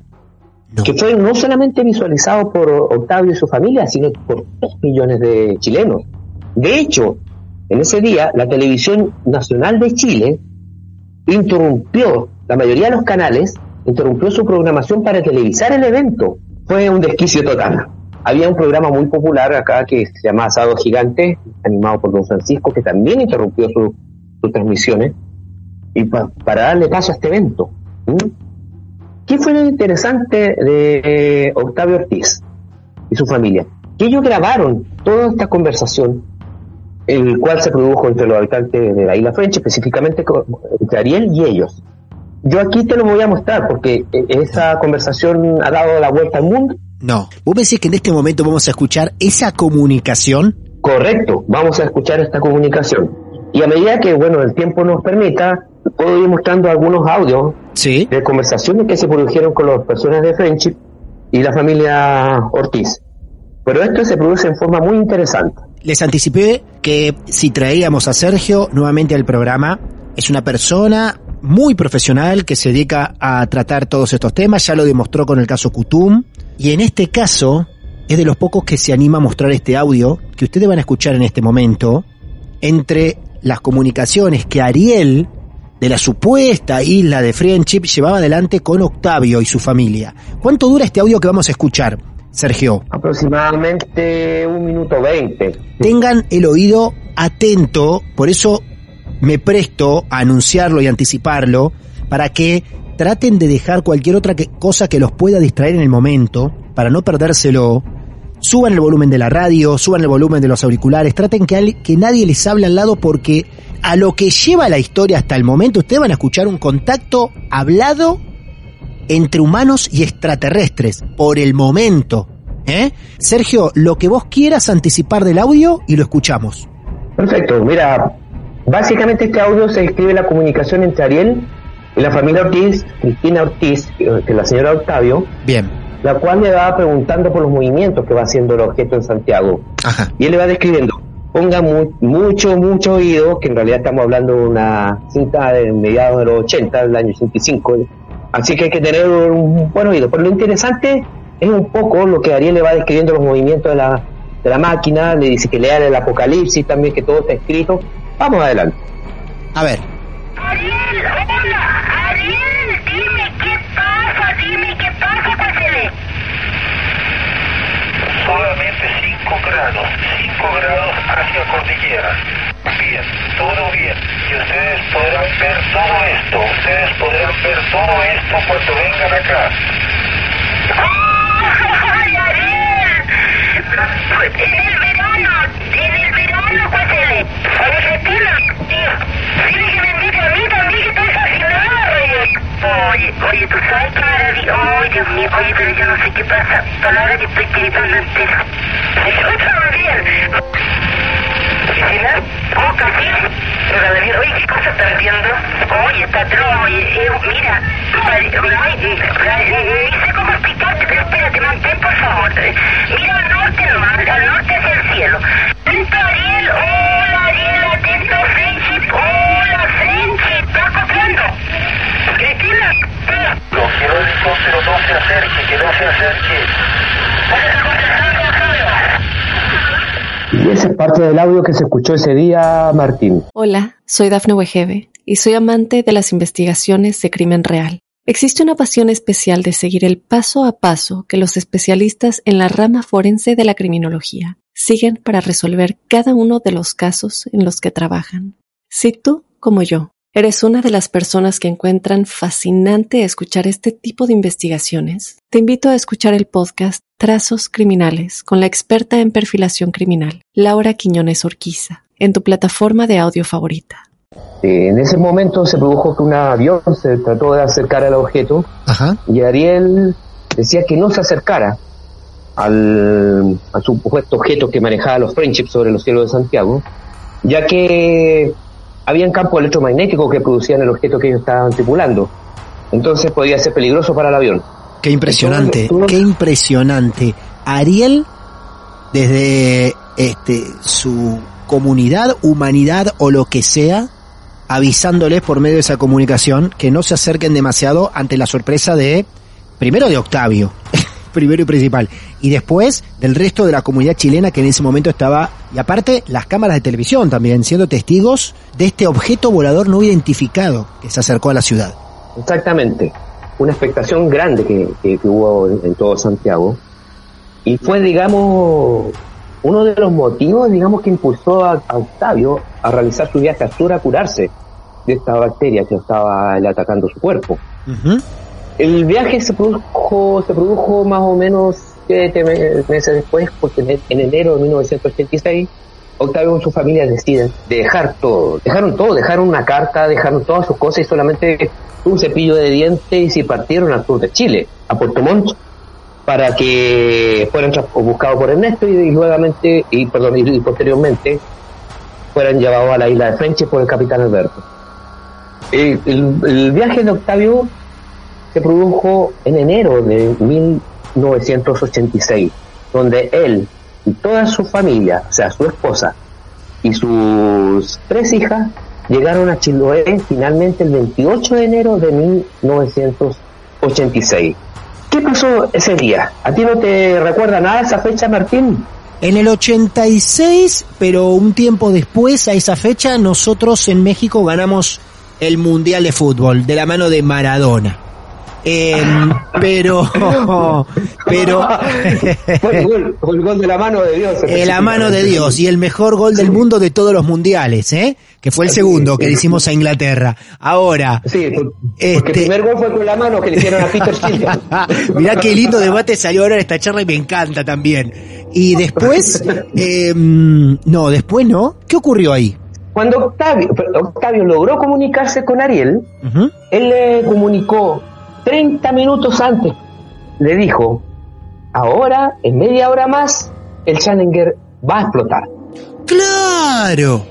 No. que fue no solamente visualizado por Octavio y su familia, sino por 3 millones de chilenos. De hecho, en ese día, la televisión nacional de Chile interrumpió, la mayoría de los canales, interrumpió su programación para televisar el evento. Fue un desquicio total. Había un programa muy popular acá que se llama Asado Gigante, animado por Don Francisco, que también interrumpió su- sus transmisiones y pa- para darle paso a este evento. ¿Mm? ¿Qué fue lo interesante de eh, Octavio Ortiz y su familia? Que ellos grabaron toda esta conversación, el cual se produjo entre los habitantes de la isla French, específicamente entre Ariel y ellos. Yo aquí te lo voy a mostrar porque eh, esa conversación ha dado la vuelta al mundo. No. ¿Vos decís que en este momento vamos a escuchar esa comunicación? Correcto, vamos a escuchar esta comunicación. Y a medida que, bueno, el tiempo nos permita, puedo ir mostrando algunos audios Sí. de conversaciones que se produjeron con las personas de Friendship y la familia Ortiz. Pero esto se produce en forma muy interesante. Les anticipé que si traíamos a Sergio nuevamente al programa, es una persona muy profesional que se dedica a tratar todos estos temas, ya lo demostró con el caso Kutum, y en este caso es de los pocos que se anima a mostrar este audio que ustedes van a escuchar en este momento, entre las comunicaciones que Ariel de la supuesta isla de Friendship llevaba adelante con Octavio y su familia. ¿Cuánto dura este audio que vamos a escuchar, Sergio? Aproximadamente un minuto veinte. tengan el oído atento, por eso me presto a anunciarlo y anticiparlo, para que traten de dejar cualquier otra que- cosa que los pueda distraer en el momento, para no perdérselo. Suban el volumen de la radio, suban el volumen de los auriculares, traten que, al- que nadie les hable al lado porque a lo que lleva la historia hasta el momento, ustedes van a escuchar un contacto hablado entre humanos y extraterrestres, por el momento. ¿eh? Sergio, lo que vos quieras anticipar del audio y lo escuchamos. Perfecto, mira, básicamente este audio se describe la comunicación entre Ariel y la familia Ortiz, Cristina Ortiz, que la señora Octavio, Bien. La cual le va preguntando por los movimientos que va haciendo el objeto en Santiago. Ajá. Y él le va describiendo, ponga mu- mucho, mucho oído, que en realidad estamos hablando de una cinta de mediados de los 80, del año 85, así que hay que tener un buen oído. Pero lo interesante es un poco lo que Ariel le va describiendo los movimientos de la, de la máquina, le dice que lea el Apocalipsis también, que todo está escrito. Vamos adelante. A ver. Ariel, hola, Ariel, dime qué Solamente 5 grados, 5 grados hacia cordillera. Bien, todo bien. Y ustedes podrán ver todo esto, ustedes podrán ver todo esto cuando vengan acá. ¡Ay, Ariel! En el verano, en el verano, Pacelé. Argentina, tío. Dile que me invite a mí también, que Oye, oye, tú sabes que maravilloso. Oye, Dios mío, oye, pero yo no sé qué pasa. Palabra que estoy tiritando entera. Yo también. Cristina, ¿cómo café? Pero David, oye, ¿qué cosa estás viendo? Oye, está atroz, oye, eh, mira. Ni sé cómo explicarte, pero espérate, mantén, por favor. Mira al norte nomás, al norte hacia el cielo. Atento, Ariel, hola, Ariel, atento, Friendship, hola, Friendship, está acoplando. Cristina, No quiero esto, pero no se acerque, que no se acerque. Y esa es parte del audio que se escuchó ese día, Martín. Hola, soy Dafne Wegebe y soy amante de las investigaciones de crimen real. Existe una pasión especial de seguir el paso a paso que los especialistas en la rama forense de la criminología siguen para resolver cada uno de los casos en los que trabajan. Si tú, como yo, eres una de las personas que encuentran fascinante escuchar este tipo de investigaciones, te invito a escuchar el podcast Trazos Criminales con la experta en perfilación criminal, Laura Quiñones Orquiza, en tu plataforma de audio favorita. Eh, en ese momento se produjo que un avión se trató de acercar al objeto Ajá. y Ariel decía que no se acercara al, al supuesto objeto que manejaba los friendships sobre los cielos de Santiago, ya que había campo electromagnético que producían el objeto que ellos estaban tripulando. Entonces podía ser peligroso para el avión. Qué impresionante, qué impresionante. Ariel, desde este, su comunidad, humanidad o lo que sea, avisándoles por medio de esa comunicación que no se acerquen demasiado ante la sorpresa de, primero de Octavio, primero y principal, y después del resto de la comunidad chilena que en ese momento estaba, y aparte las cámaras de televisión también, siendo testigos de este objeto volador no identificado que se acercó a la ciudad. Exactamente. Una expectación grande que, que- que hubo en, en todo Santiago. Y fue, digamos, uno de los motivos, digamos, que impulsó a, a Octavio a realizar su viaje a sur a curarse de esta bacteria que estaba atacando su cuerpo. El viaje se produjo, se produjo más o menos siete me- meses después, porque en, en enero de 1986, Octavio con su familia deciden dejar todo. Dejaron todo, dejaron una carta, dejaron todas sus cosas y solamente un cepillo de dientes y se partieron al sur de Chile, a Puerto Montt, para que fueran buscados por Ernesto y, y nuevamente, y, perdón, y, posteriormente fueran llevados a la isla de French por el capitán Alberto. El viaje de Octavio se produjo en enero de 1986, donde él y toda su familia, o sea, su esposa y sus tres hijas, llegaron a Chiloé finalmente el 28 de enero de 1986. ¿Qué pasó ese día? ¿A ti no te recuerda nada esa fecha, Martín? En el 86, pero un tiempo después, a esa fecha, nosotros en México ganamos el Mundial de Fútbol de la mano de Maradona. Em, pero, pero, Fue el gol, el gol de la mano de Dios. eh, la mano de Dios y el mejor gol del mundo de todos los mundiales, ¿eh? Que fue el segundo que le hicimos a Inglaterra. Ahora, Sí, por- porque Este- el primer gol fue con la mano que le hicieron a Peter Shilton. Mirá qué lindo debate salió ahora en esta charla y me encanta también. Y después, em, no, después no. ¿Qué ocurrió ahí? Cuando Octavio, Octavio logró comunicarse con Ariel, él le comunicó 30 minutos antes. Le dijo, ahora, en media hora más, el Challenger va a explotar. ¡Claro!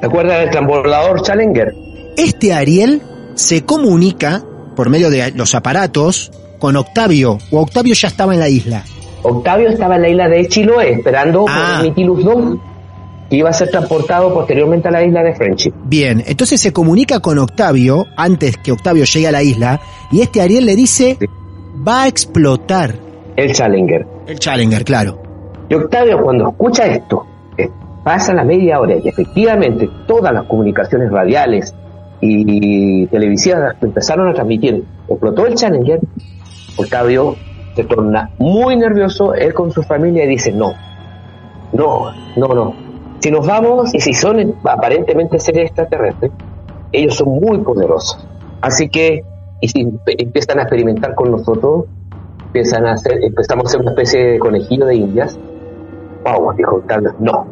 ¿Te acuerdas del transbordador Challenger? Este Ariel se comunica por medio de los aparatos con Octavio, o Octavio ya estaba en la isla. Octavio estaba en la isla de Chiloé esperando Ah. por Mitilus 2 que iba a ser transportado posteriormente a la isla de Friendship. Bien, entonces se comunica con Octavio antes que Octavio llegue a la isla y este Ariel le dice, va a explotar El Challenger. el Challenger, claro. Y Octavio cuando escucha esto, eh, pasa la media hora y efectivamente todas las comunicaciones radiales y televisivas empezaron a transmitir, explotó el Challenger, Octavio se torna muy nervioso, él con su familia y dice, no, no, no, no, si nos vamos y si son aparentemente seres extraterrestres, ellos son muy poderosos. Así que, y si empiezan a experimentar con nosotros, empiezan a hacer, empezamos a hacer una especie de conejillo de indias. Wow, dijo Octavio, no.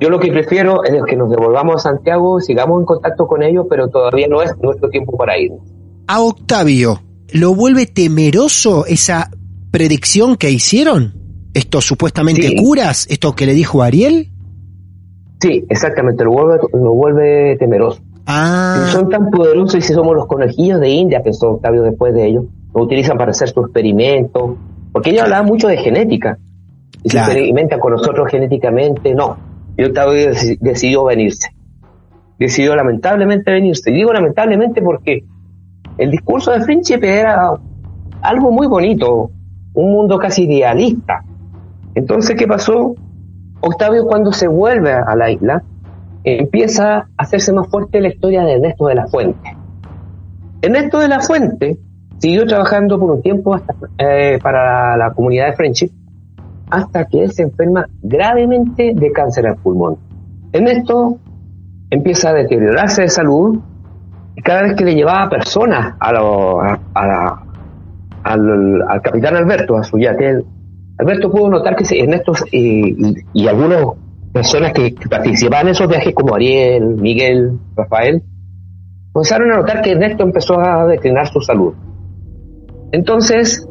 Yo lo que prefiero es que nos devolvamos a Santiago, sigamos en contacto con ellos, pero todavía no es nuestro tiempo para irnos. A Octavio, ¿lo vuelve temeroso esa predicción que hicieron? ¿Estos supuestamente Sí. curas? ¿Esto que le dijo Ariel? Sí, exactamente, lo vuelve, lo vuelve temeroso. Ah, Si son tan poderosos y si somos los conejillos de India, pensó Octavio después de ello, lo utilizan para hacer sus experimentos, porque ellos hablaban mucho de genética, y Claro. se experimentan con nosotros genéticamente, no. Y Octavio deci- decidió venirse. Decidió lamentablemente venirse. Y digo lamentablemente porque el discurso de Friendship era algo muy bonito, un mundo casi idealista. Entonces, ¿qué pasó? Octavio cuando se vuelve a la isla, empieza a hacerse más fuerte la historia de Ernesto de la Fuente. Ernesto de la Fuente siguió trabajando por un tiempo eh, para la comunidad de Friendship hasta que él se enferma gravemente de cáncer al pulmón. Ernesto empieza a deteriorarse de salud y cada vez que le llevaba personas al, al capitán Alberto, a su yate, Alberto pudo notar que se- Ernesto eh, y, y algunas personas que, que participaban en esos viajes, como Ariel, Miguel, Rafael, comenzaron a notar que Ernesto empezó a declinar su salud. Entonces,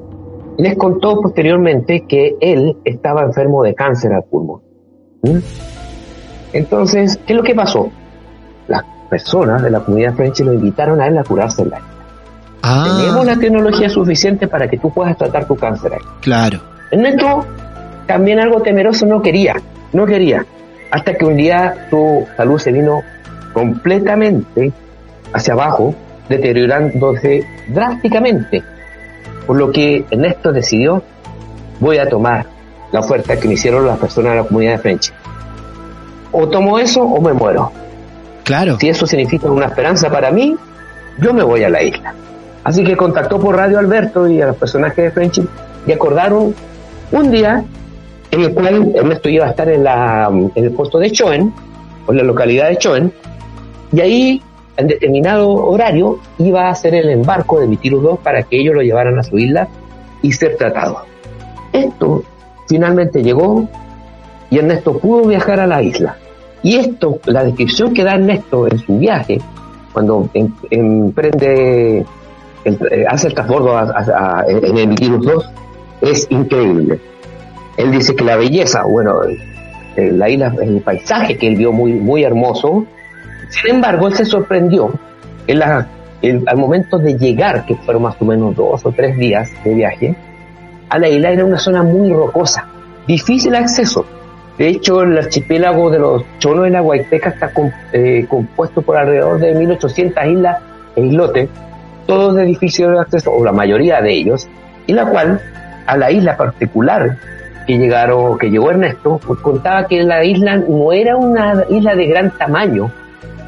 les contó posteriormente que él estaba enfermo de cáncer al pulmón. ¿Mm? Entonces, ¿qué es lo que pasó? Las personas de la comunidad French lo invitaron a él a curarse en la isla. ah, Tenemos la tecnología suficiente para que tú puedas tratar tu cáncer ahí. claro. Ernesto, también algo temeroso, no quería, no quería. Hasta que un día su salud se vino completamente hacia abajo, deteriorándose drásticamente. Por lo que Ernesto decidió, voy a tomar la oferta que me hicieron las personas de la comunidad de French. O tomo eso o me muero. Claro. Si eso significa una esperanza para mí, yo me voy a la isla. Así que contactó por radio a Alberto y a los personajes de Friendship y acordaron un día en el cual Ernesto iba a estar en, la, el puesto de Choen, o en la localidad de Choen, y ahí en determinado horario iba a hacer el embarco de Mitirus 2 para que ellos lo llevaran a su isla y ser tratado. Esto finalmente llegó y Ernesto pudo viajar a la isla. Y esto, la descripción que da Ernesto en su viaje, cuando em- emprende, eh, hace el transbordo a- en el Mitirus 2, es increíble. Él dice que la belleza, bueno, la isla, el paisaje que él vio muy, muy hermoso, sin embargo, él se sorprendió en el- al momento de llegar, que fueron más o menos dos o tres días de viaje, a la isla era una zona muy rocosa, difícil acceso. De hecho, el archipiélago de los Chonos de la Guayteca está eh, compuesto por alrededor de 1800 islas e islotes, todos de difícil acceso, o la mayoría de ellos, y la cual, a la isla particular que llegaron, que llegó Ernesto, pues contaba que la isla no era una isla de gran tamaño,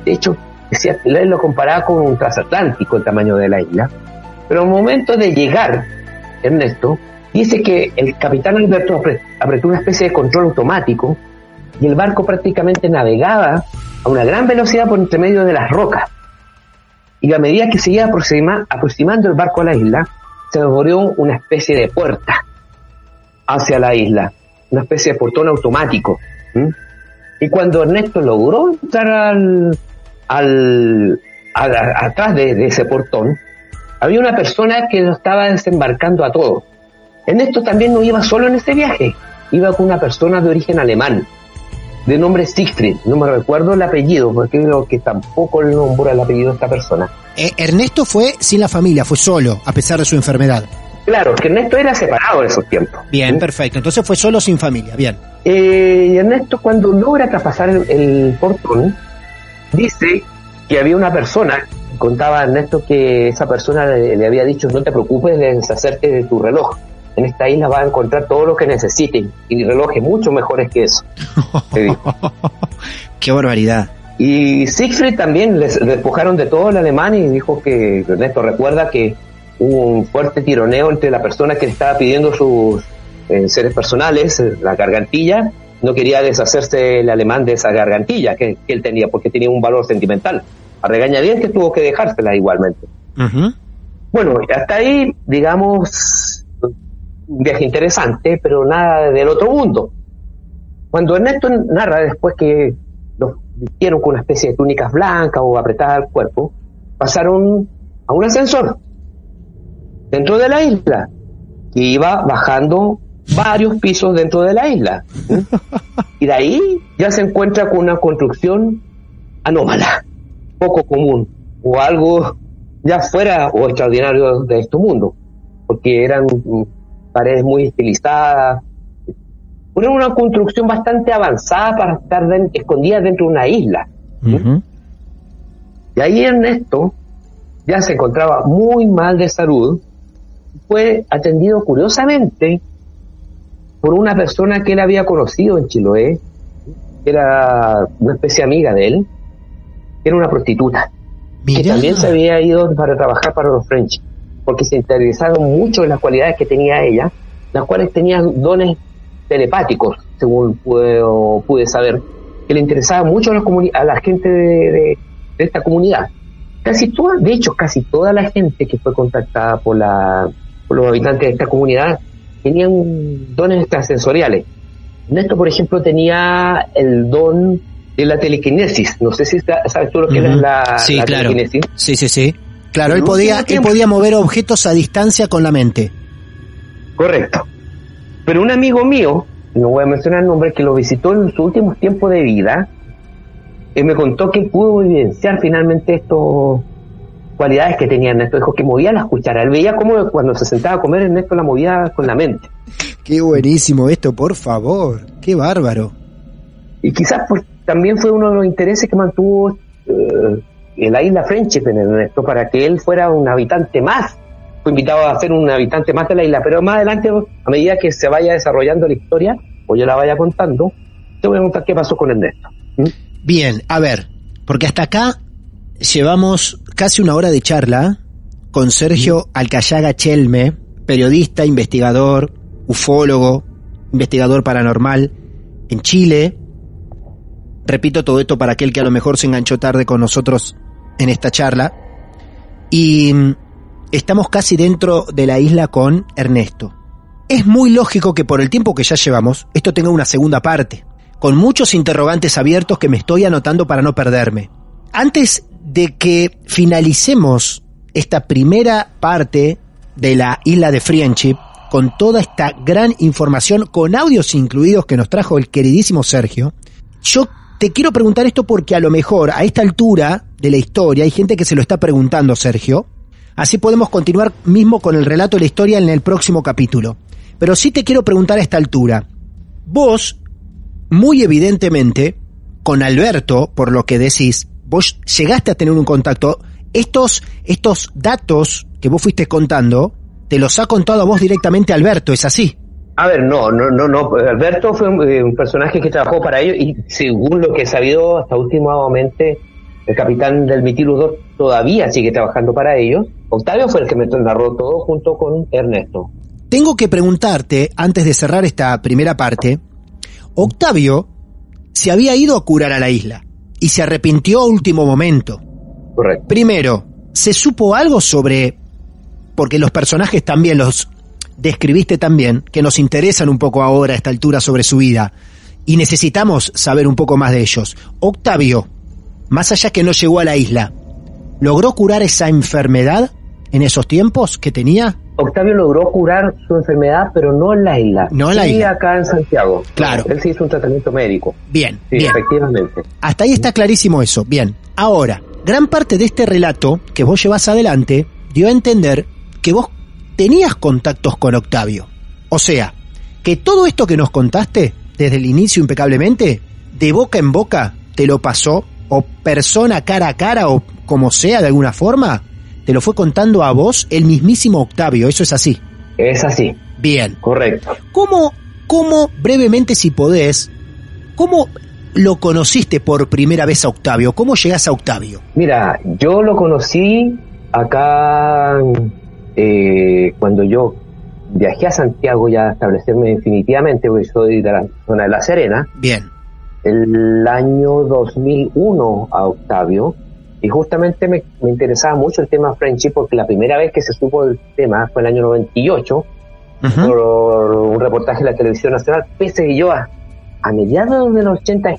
de hecho, decía, lo comparaba con un transatlántico el tamaño de la isla, pero al momento de llegar, Ernesto, dice que el capitán Alberto apre- apretó una especie de control automático y el barco prácticamente navegaba a una gran velocidad por entre medio de las rocas. Y a medida que seguía aproxima- aproximando el barco a la isla, se abrió una especie de puerta hacia la isla, una especie de portón automático. Y cuando Ernesto logró entrar al, al, atrás de, de ese portón, había una persona que lo estaba desembarcando a todos. Ernesto también no iba solo en ese viaje, iba con una persona de origen alemán, de nombre Siegfried, no me recuerdo el apellido, porque creo que tampoco le nombró el apellido de esta persona. Eh, Ernesto fue sin la familia, fue solo, a pesar de su enfermedad. Claro, que Ernesto era separado en esos tiempos. Bien, perfecto. Entonces fue solo sin familia, bien. Eh, y Ernesto cuando logra traspasar el, el portón, dice que había una persona, contaba Ernesto que esa persona le, le había dicho, no te preocupes de deshacerte de tu reloj. En esta isla vas a encontrar todo lo que necesites y relojes mucho mejores que eso. Qué barbaridad. Y Siegfried también les despojaron de todo el alemán y dijo que Ernesto recuerda que hubo un fuerte tironeo entre la persona que le estaba pidiendo sus eh, seres personales, la gargantilla, no quería deshacerse el alemán de esa gargantilla que, que él tenía porque tenía un valor sentimental. A regañadientes tuvo que dejársela igualmente. Bueno, hasta ahí, digamos, un viaje interesante, pero nada del otro mundo. Cuando Ernesto narra después que los vistieron con una especie de túnicas blancas o apretadas al cuerpo, pasaron a un ascensor dentro de la isla que iba bajando varios pisos dentro de la isla. Y de ahí ya se encuentra con una construcción anómala, poco común, o algo ya fuera o extraordinario de este mundo, porque eran paredes muy estilizadas, era una construcción bastante avanzada para estar escondida dentro de una isla. Y ahí Ernesto ya se encontraba muy mal de salud, fue atendido curiosamente por una persona que él había conocido en Chiloé, que era una especie amiga de él, que era una prostituta, que también se había ido para trabajar para los French, porque se interesaron mucho en las cualidades que tenía ella, las cuales tenían dones telepáticos, según pude saber, que le interesaba mucho a la, a la gente de, esta comunidad. Casi toda, de hecho, casi toda la gente que fue contactada por, la, por los habitantes de esta comunidad tenían dones extrasensoriales. Néstor, por ejemplo, tenía el don de la telequinesis. No sé si sabes tú lo que es la, sí, claro. telequinesis. Sí, sí, sí. Claro, él podía, él podía mover objetos a distancia con la mente. Correcto. Pero un amigo mío, no voy a mencionar el nombre, que lo visitó en sus últimos tiempos de vida, él me contó que pudo evidenciar finalmente estas cualidades que tenía Ernesto. Dijo que movía las cucharas. Él veía como cuando se sentaba a comer, Ernesto la movía con la mente. Qué buenísimo esto, por favor. Qué bárbaro. Y quizás pues, también fue uno de los intereses que mantuvo eh, en la isla Friendship en Ernesto, para que él fuera un habitante más invitado a ser un habitante más de la isla, pero más adelante, a medida que se vaya desarrollando la historia, o yo la vaya contando, te voy a contar qué pasó con Ernesto. ¿Mm? Bien, a ver, porque hasta acá llevamos casi una hora de charla con Sergio Alcayaga Chelme, periodista, investigador, ufólogo, investigador paranormal en Chile. Repito todo esto para aquel que a lo mejor se enganchó tarde con nosotros en esta charla. Y estamos casi dentro de la isla con Ernesto. Es muy lógico que por el tiempo que ya llevamos, esto tenga una segunda parte, con muchos interrogantes abiertos que me estoy anotando para no perderme. Antes de que finalicemos esta primera parte de la isla de Friendship, con toda esta gran información, con audios incluidos que nos trajo el queridísimo Sergio, yo te quiero preguntar esto porque a lo mejor a esta altura de la historia hay gente que se lo está preguntando, Sergio, Así podemos continuar mismo con el relato de la historia en el próximo capítulo. Pero sí te quiero preguntar a esta altura. Vos, muy evidentemente, con Alberto, por lo que decís, vos llegaste a tener un contacto. Estos, estos datos que vos fuiste contando, te los ha contado a vos directamente Alberto, ¿es así? A ver, no, no, no, no. Alberto fue un, eh, personaje que trabajó para ellos y según lo que he sabido hasta últimamente, el capitán del Mitilus 2 todavía sigue trabajando para ellos. Octavio fue el que me narró todo junto con Ernesto. Tengo que preguntarte, antes de cerrar esta primera parte, Octavio se había ido a curar a la isla y se arrepintió a último momento. Correcto. Primero, ¿se supo algo sobre... porque los personajes también los describiste también, que nos interesan un poco ahora a esta altura sobre su vida, y necesitamos saber un poco más de ellos. Octavio, más allá que no llegó a la isla, ¿logró curar esa enfermedad en esos tiempos que tenía? Octavio logró curar su enfermedad, pero no en la isla. No en la isla. acá en Santiago. Claro. Él se hizo un tratamiento médico. Bien, sí, bien. efectivamente. Hasta ahí está clarísimo eso. Bien. Ahora, gran parte de este relato que vos llevas adelante dio a entender que vos tenías contactos con Octavio. O sea, que todo esto que nos contaste, desde el inicio impecablemente, de boca en boca, te lo pasó, o persona cara a cara, o como sea de alguna forma, te lo fue contando a vos el mismísimo Octavio, eso es así. Es así. Bien. Correcto. ¿Cómo, cómo brevemente si podés, cómo lo conociste por primera vez a Octavio? ¿Cómo llegas a Octavio? Mira, yo lo conocí acá eh, cuando yo viajé a Santiago ya a establecerme definitivamente, porque soy de la zona de La Serena. Bien. El año 2001 a Octavio y justamente me, interesaba mucho el tema friendship porque la primera vez que se supo el tema fue en el año 98, por un reportaje de la televisión nacional, pese que yo a, a mediados de los 80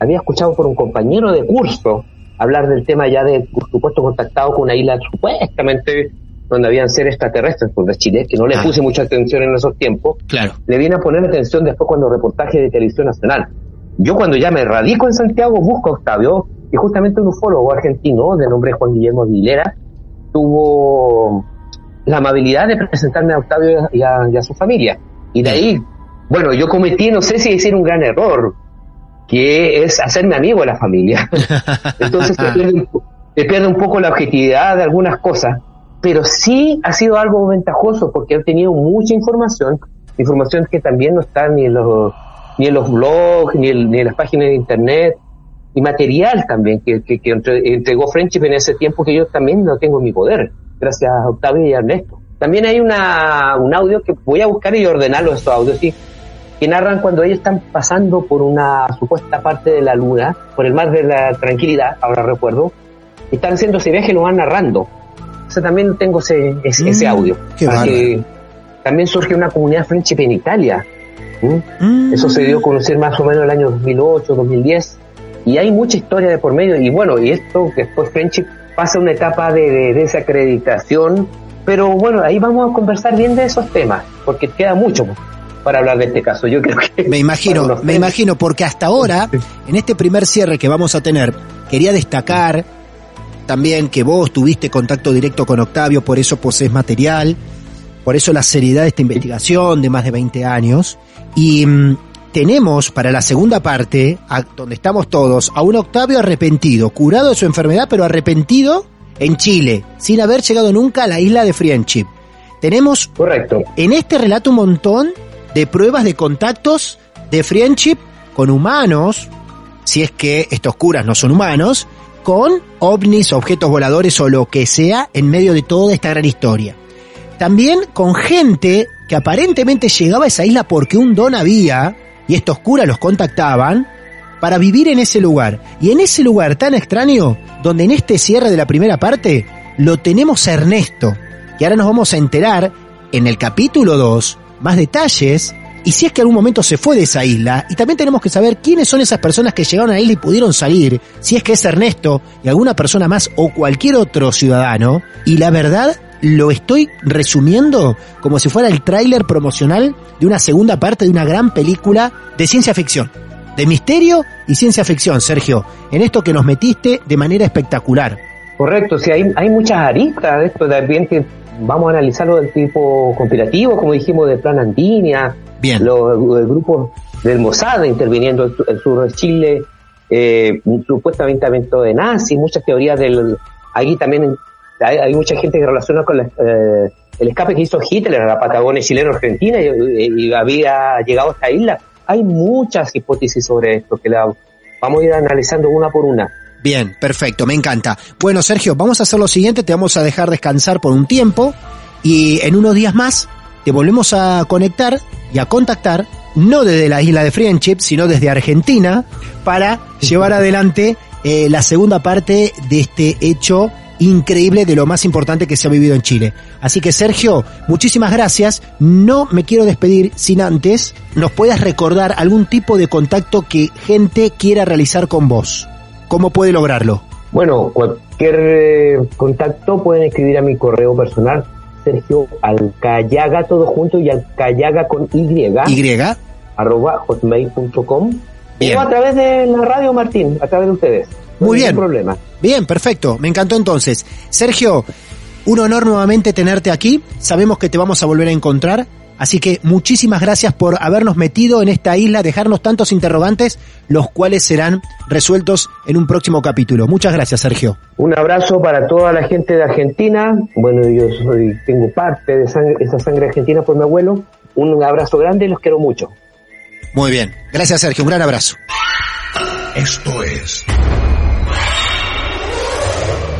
había escuchado por un compañero de curso hablar del tema ya de, por supuesto, contactado con una isla supuestamente donde habían seres extraterrestres, pues de Chile, que no le Ah. puse mucha atención en esos tiempos, Claro. le vine a poner atención después cuando reportaje de televisión nacional. Yo cuando ya me radico en Santiago busco a Octavio y justamente un ufólogo argentino de nombre Juan Guillermo Aguilera tuvo la amabilidad de presentarme a Octavio y a, y a su familia. Y de ahí, bueno, yo cometí, no sé si decir un gran error, que es hacerme amigo de la familia. Entonces se pierde, un pierde poco la objetividad de algunas cosas, pero sí ha sido algo ventajoso porque he tenido mucha información, información que también no está ni en los, ni en los blogs, ni, en- ni en las páginas de internet, y material también que, que, que entre- entregó Friendship en ese tiempo que yo también lo tengo en mi poder, gracias a Octavio y a Ernesto. También hay una, un audio que voy a buscar y ordenarlo estos audios, sí, que narran cuando ellos están pasando por una supuesta parte de la luna, por el mar de la tranquilidad, ahora recuerdo, y están haciendo ese viaje y lo van narrando. O sea, también tengo ese, ese, ese Mm, audio. qué también surge una comunidad friendship en Italia. ¿Mm? Eso se dio a conocer más o menos el año 2008, 2010. Y hay mucha historia de por medio. Y bueno, y esto después Friendship pasa una etapa de, de desacreditación. Pero bueno, ahí vamos a conversar bien de esos temas, porque queda mucho para hablar de este caso. Yo creo que... Me imagino, me temas- imagino, porque hasta ahora, en este primer cierre que vamos a tener, quería destacar también que vos tuviste contacto directo con Octavio, por eso posees material, por eso la seriedad de esta investigación de más de 20 años. Y mm, tenemos para la segunda parte, a- donde estamos todos, a un Octavio arrepentido, curado de su enfermedad, pero arrepentido en Chile, sin haber llegado nunca a la isla de Friendship. Tenemos Correcto. en este relato un montón de pruebas de contactos de friendship con humanos, si es que estos curas no son humanos, con ovnis, objetos voladores o lo que sea en medio de toda esta gran historia. También con gente aparentemente llegaba a esa isla porque un don había y estos curas los contactaban para vivir en ese lugar. Y en ese lugar tan extraño, donde en este cierre de la primera parte lo tenemos a Ernesto, que ahora nos vamos a enterar en el capítulo 2 más detalles y si es que algún momento se fue de esa isla. Y también tenemos que saber quiénes son esas personas que llegaron a la isla y pudieron salir, si es que es Ernesto y alguna persona más o cualquier otro ciudadano. Y la verdad lo estoy resumiendo como si fuera el tráiler promocional de una segunda parte de una gran película de ciencia ficción, de misterio y ciencia ficción, Sergio, en esto que nos metiste de manera espectacular. Correcto, sí, hay, hay muchas aristas de esto, también que vamos a analizarlo del tipo conspirativo, como dijimos, de Plan Andinia, Bien. los, los grupos del Mossad interviniendo en el, sur de Chile, eh, aventamiento de nazis, muchas teorías del... Ahí también hay, hay mucha gente que relaciona con la, eh, el escape que hizo Hitler a la Patagonia chileno-argentina y, y había llegado a esta isla. Hay muchas hipótesis sobre esto que la vamos a ir analizando una por una. Bien, perfecto, me encanta. Bueno, Sergio, vamos a hacer lo siguiente, te vamos a dejar descansar por un tiempo y en unos días más te volvemos a conectar y a contactar, no desde la isla de Friendship, sino desde Argentina, para llevar adelante eh, la segunda parte de este hecho increíble de lo más importante que se ha vivido en Chile. Así que Sergio, muchísimas gracias. No me quiero despedir sin antes nos puedas recordar algún tipo de contacto que gente quiera realizar con vos. ¿Cómo puede lograrlo? Bueno, cualquier eh, contacto pueden escribir a mi correo personal, Sergio Alcayaga, todo junto, y Alcayaga con Y, Y. arroba hotmail.com, o a través de la radio Martín, a través de ustedes. No Muy bien. problema. Bien, perfecto. Me encantó entonces. Sergio, un honor nuevamente tenerte aquí. Sabemos que te vamos a volver a encontrar. Así que muchísimas gracias por habernos metido en esta isla, dejarnos tantos interrogantes, los cuales serán resueltos en un próximo capítulo. Muchas gracias, Sergio. Un abrazo para toda la gente de Argentina. Bueno, yo soy, tengo parte de sangre- esa sangre argentina por mi abuelo. Un abrazo grande y los quiero mucho. Muy bien. Gracias, Sergio. Un gran abrazo. Esto es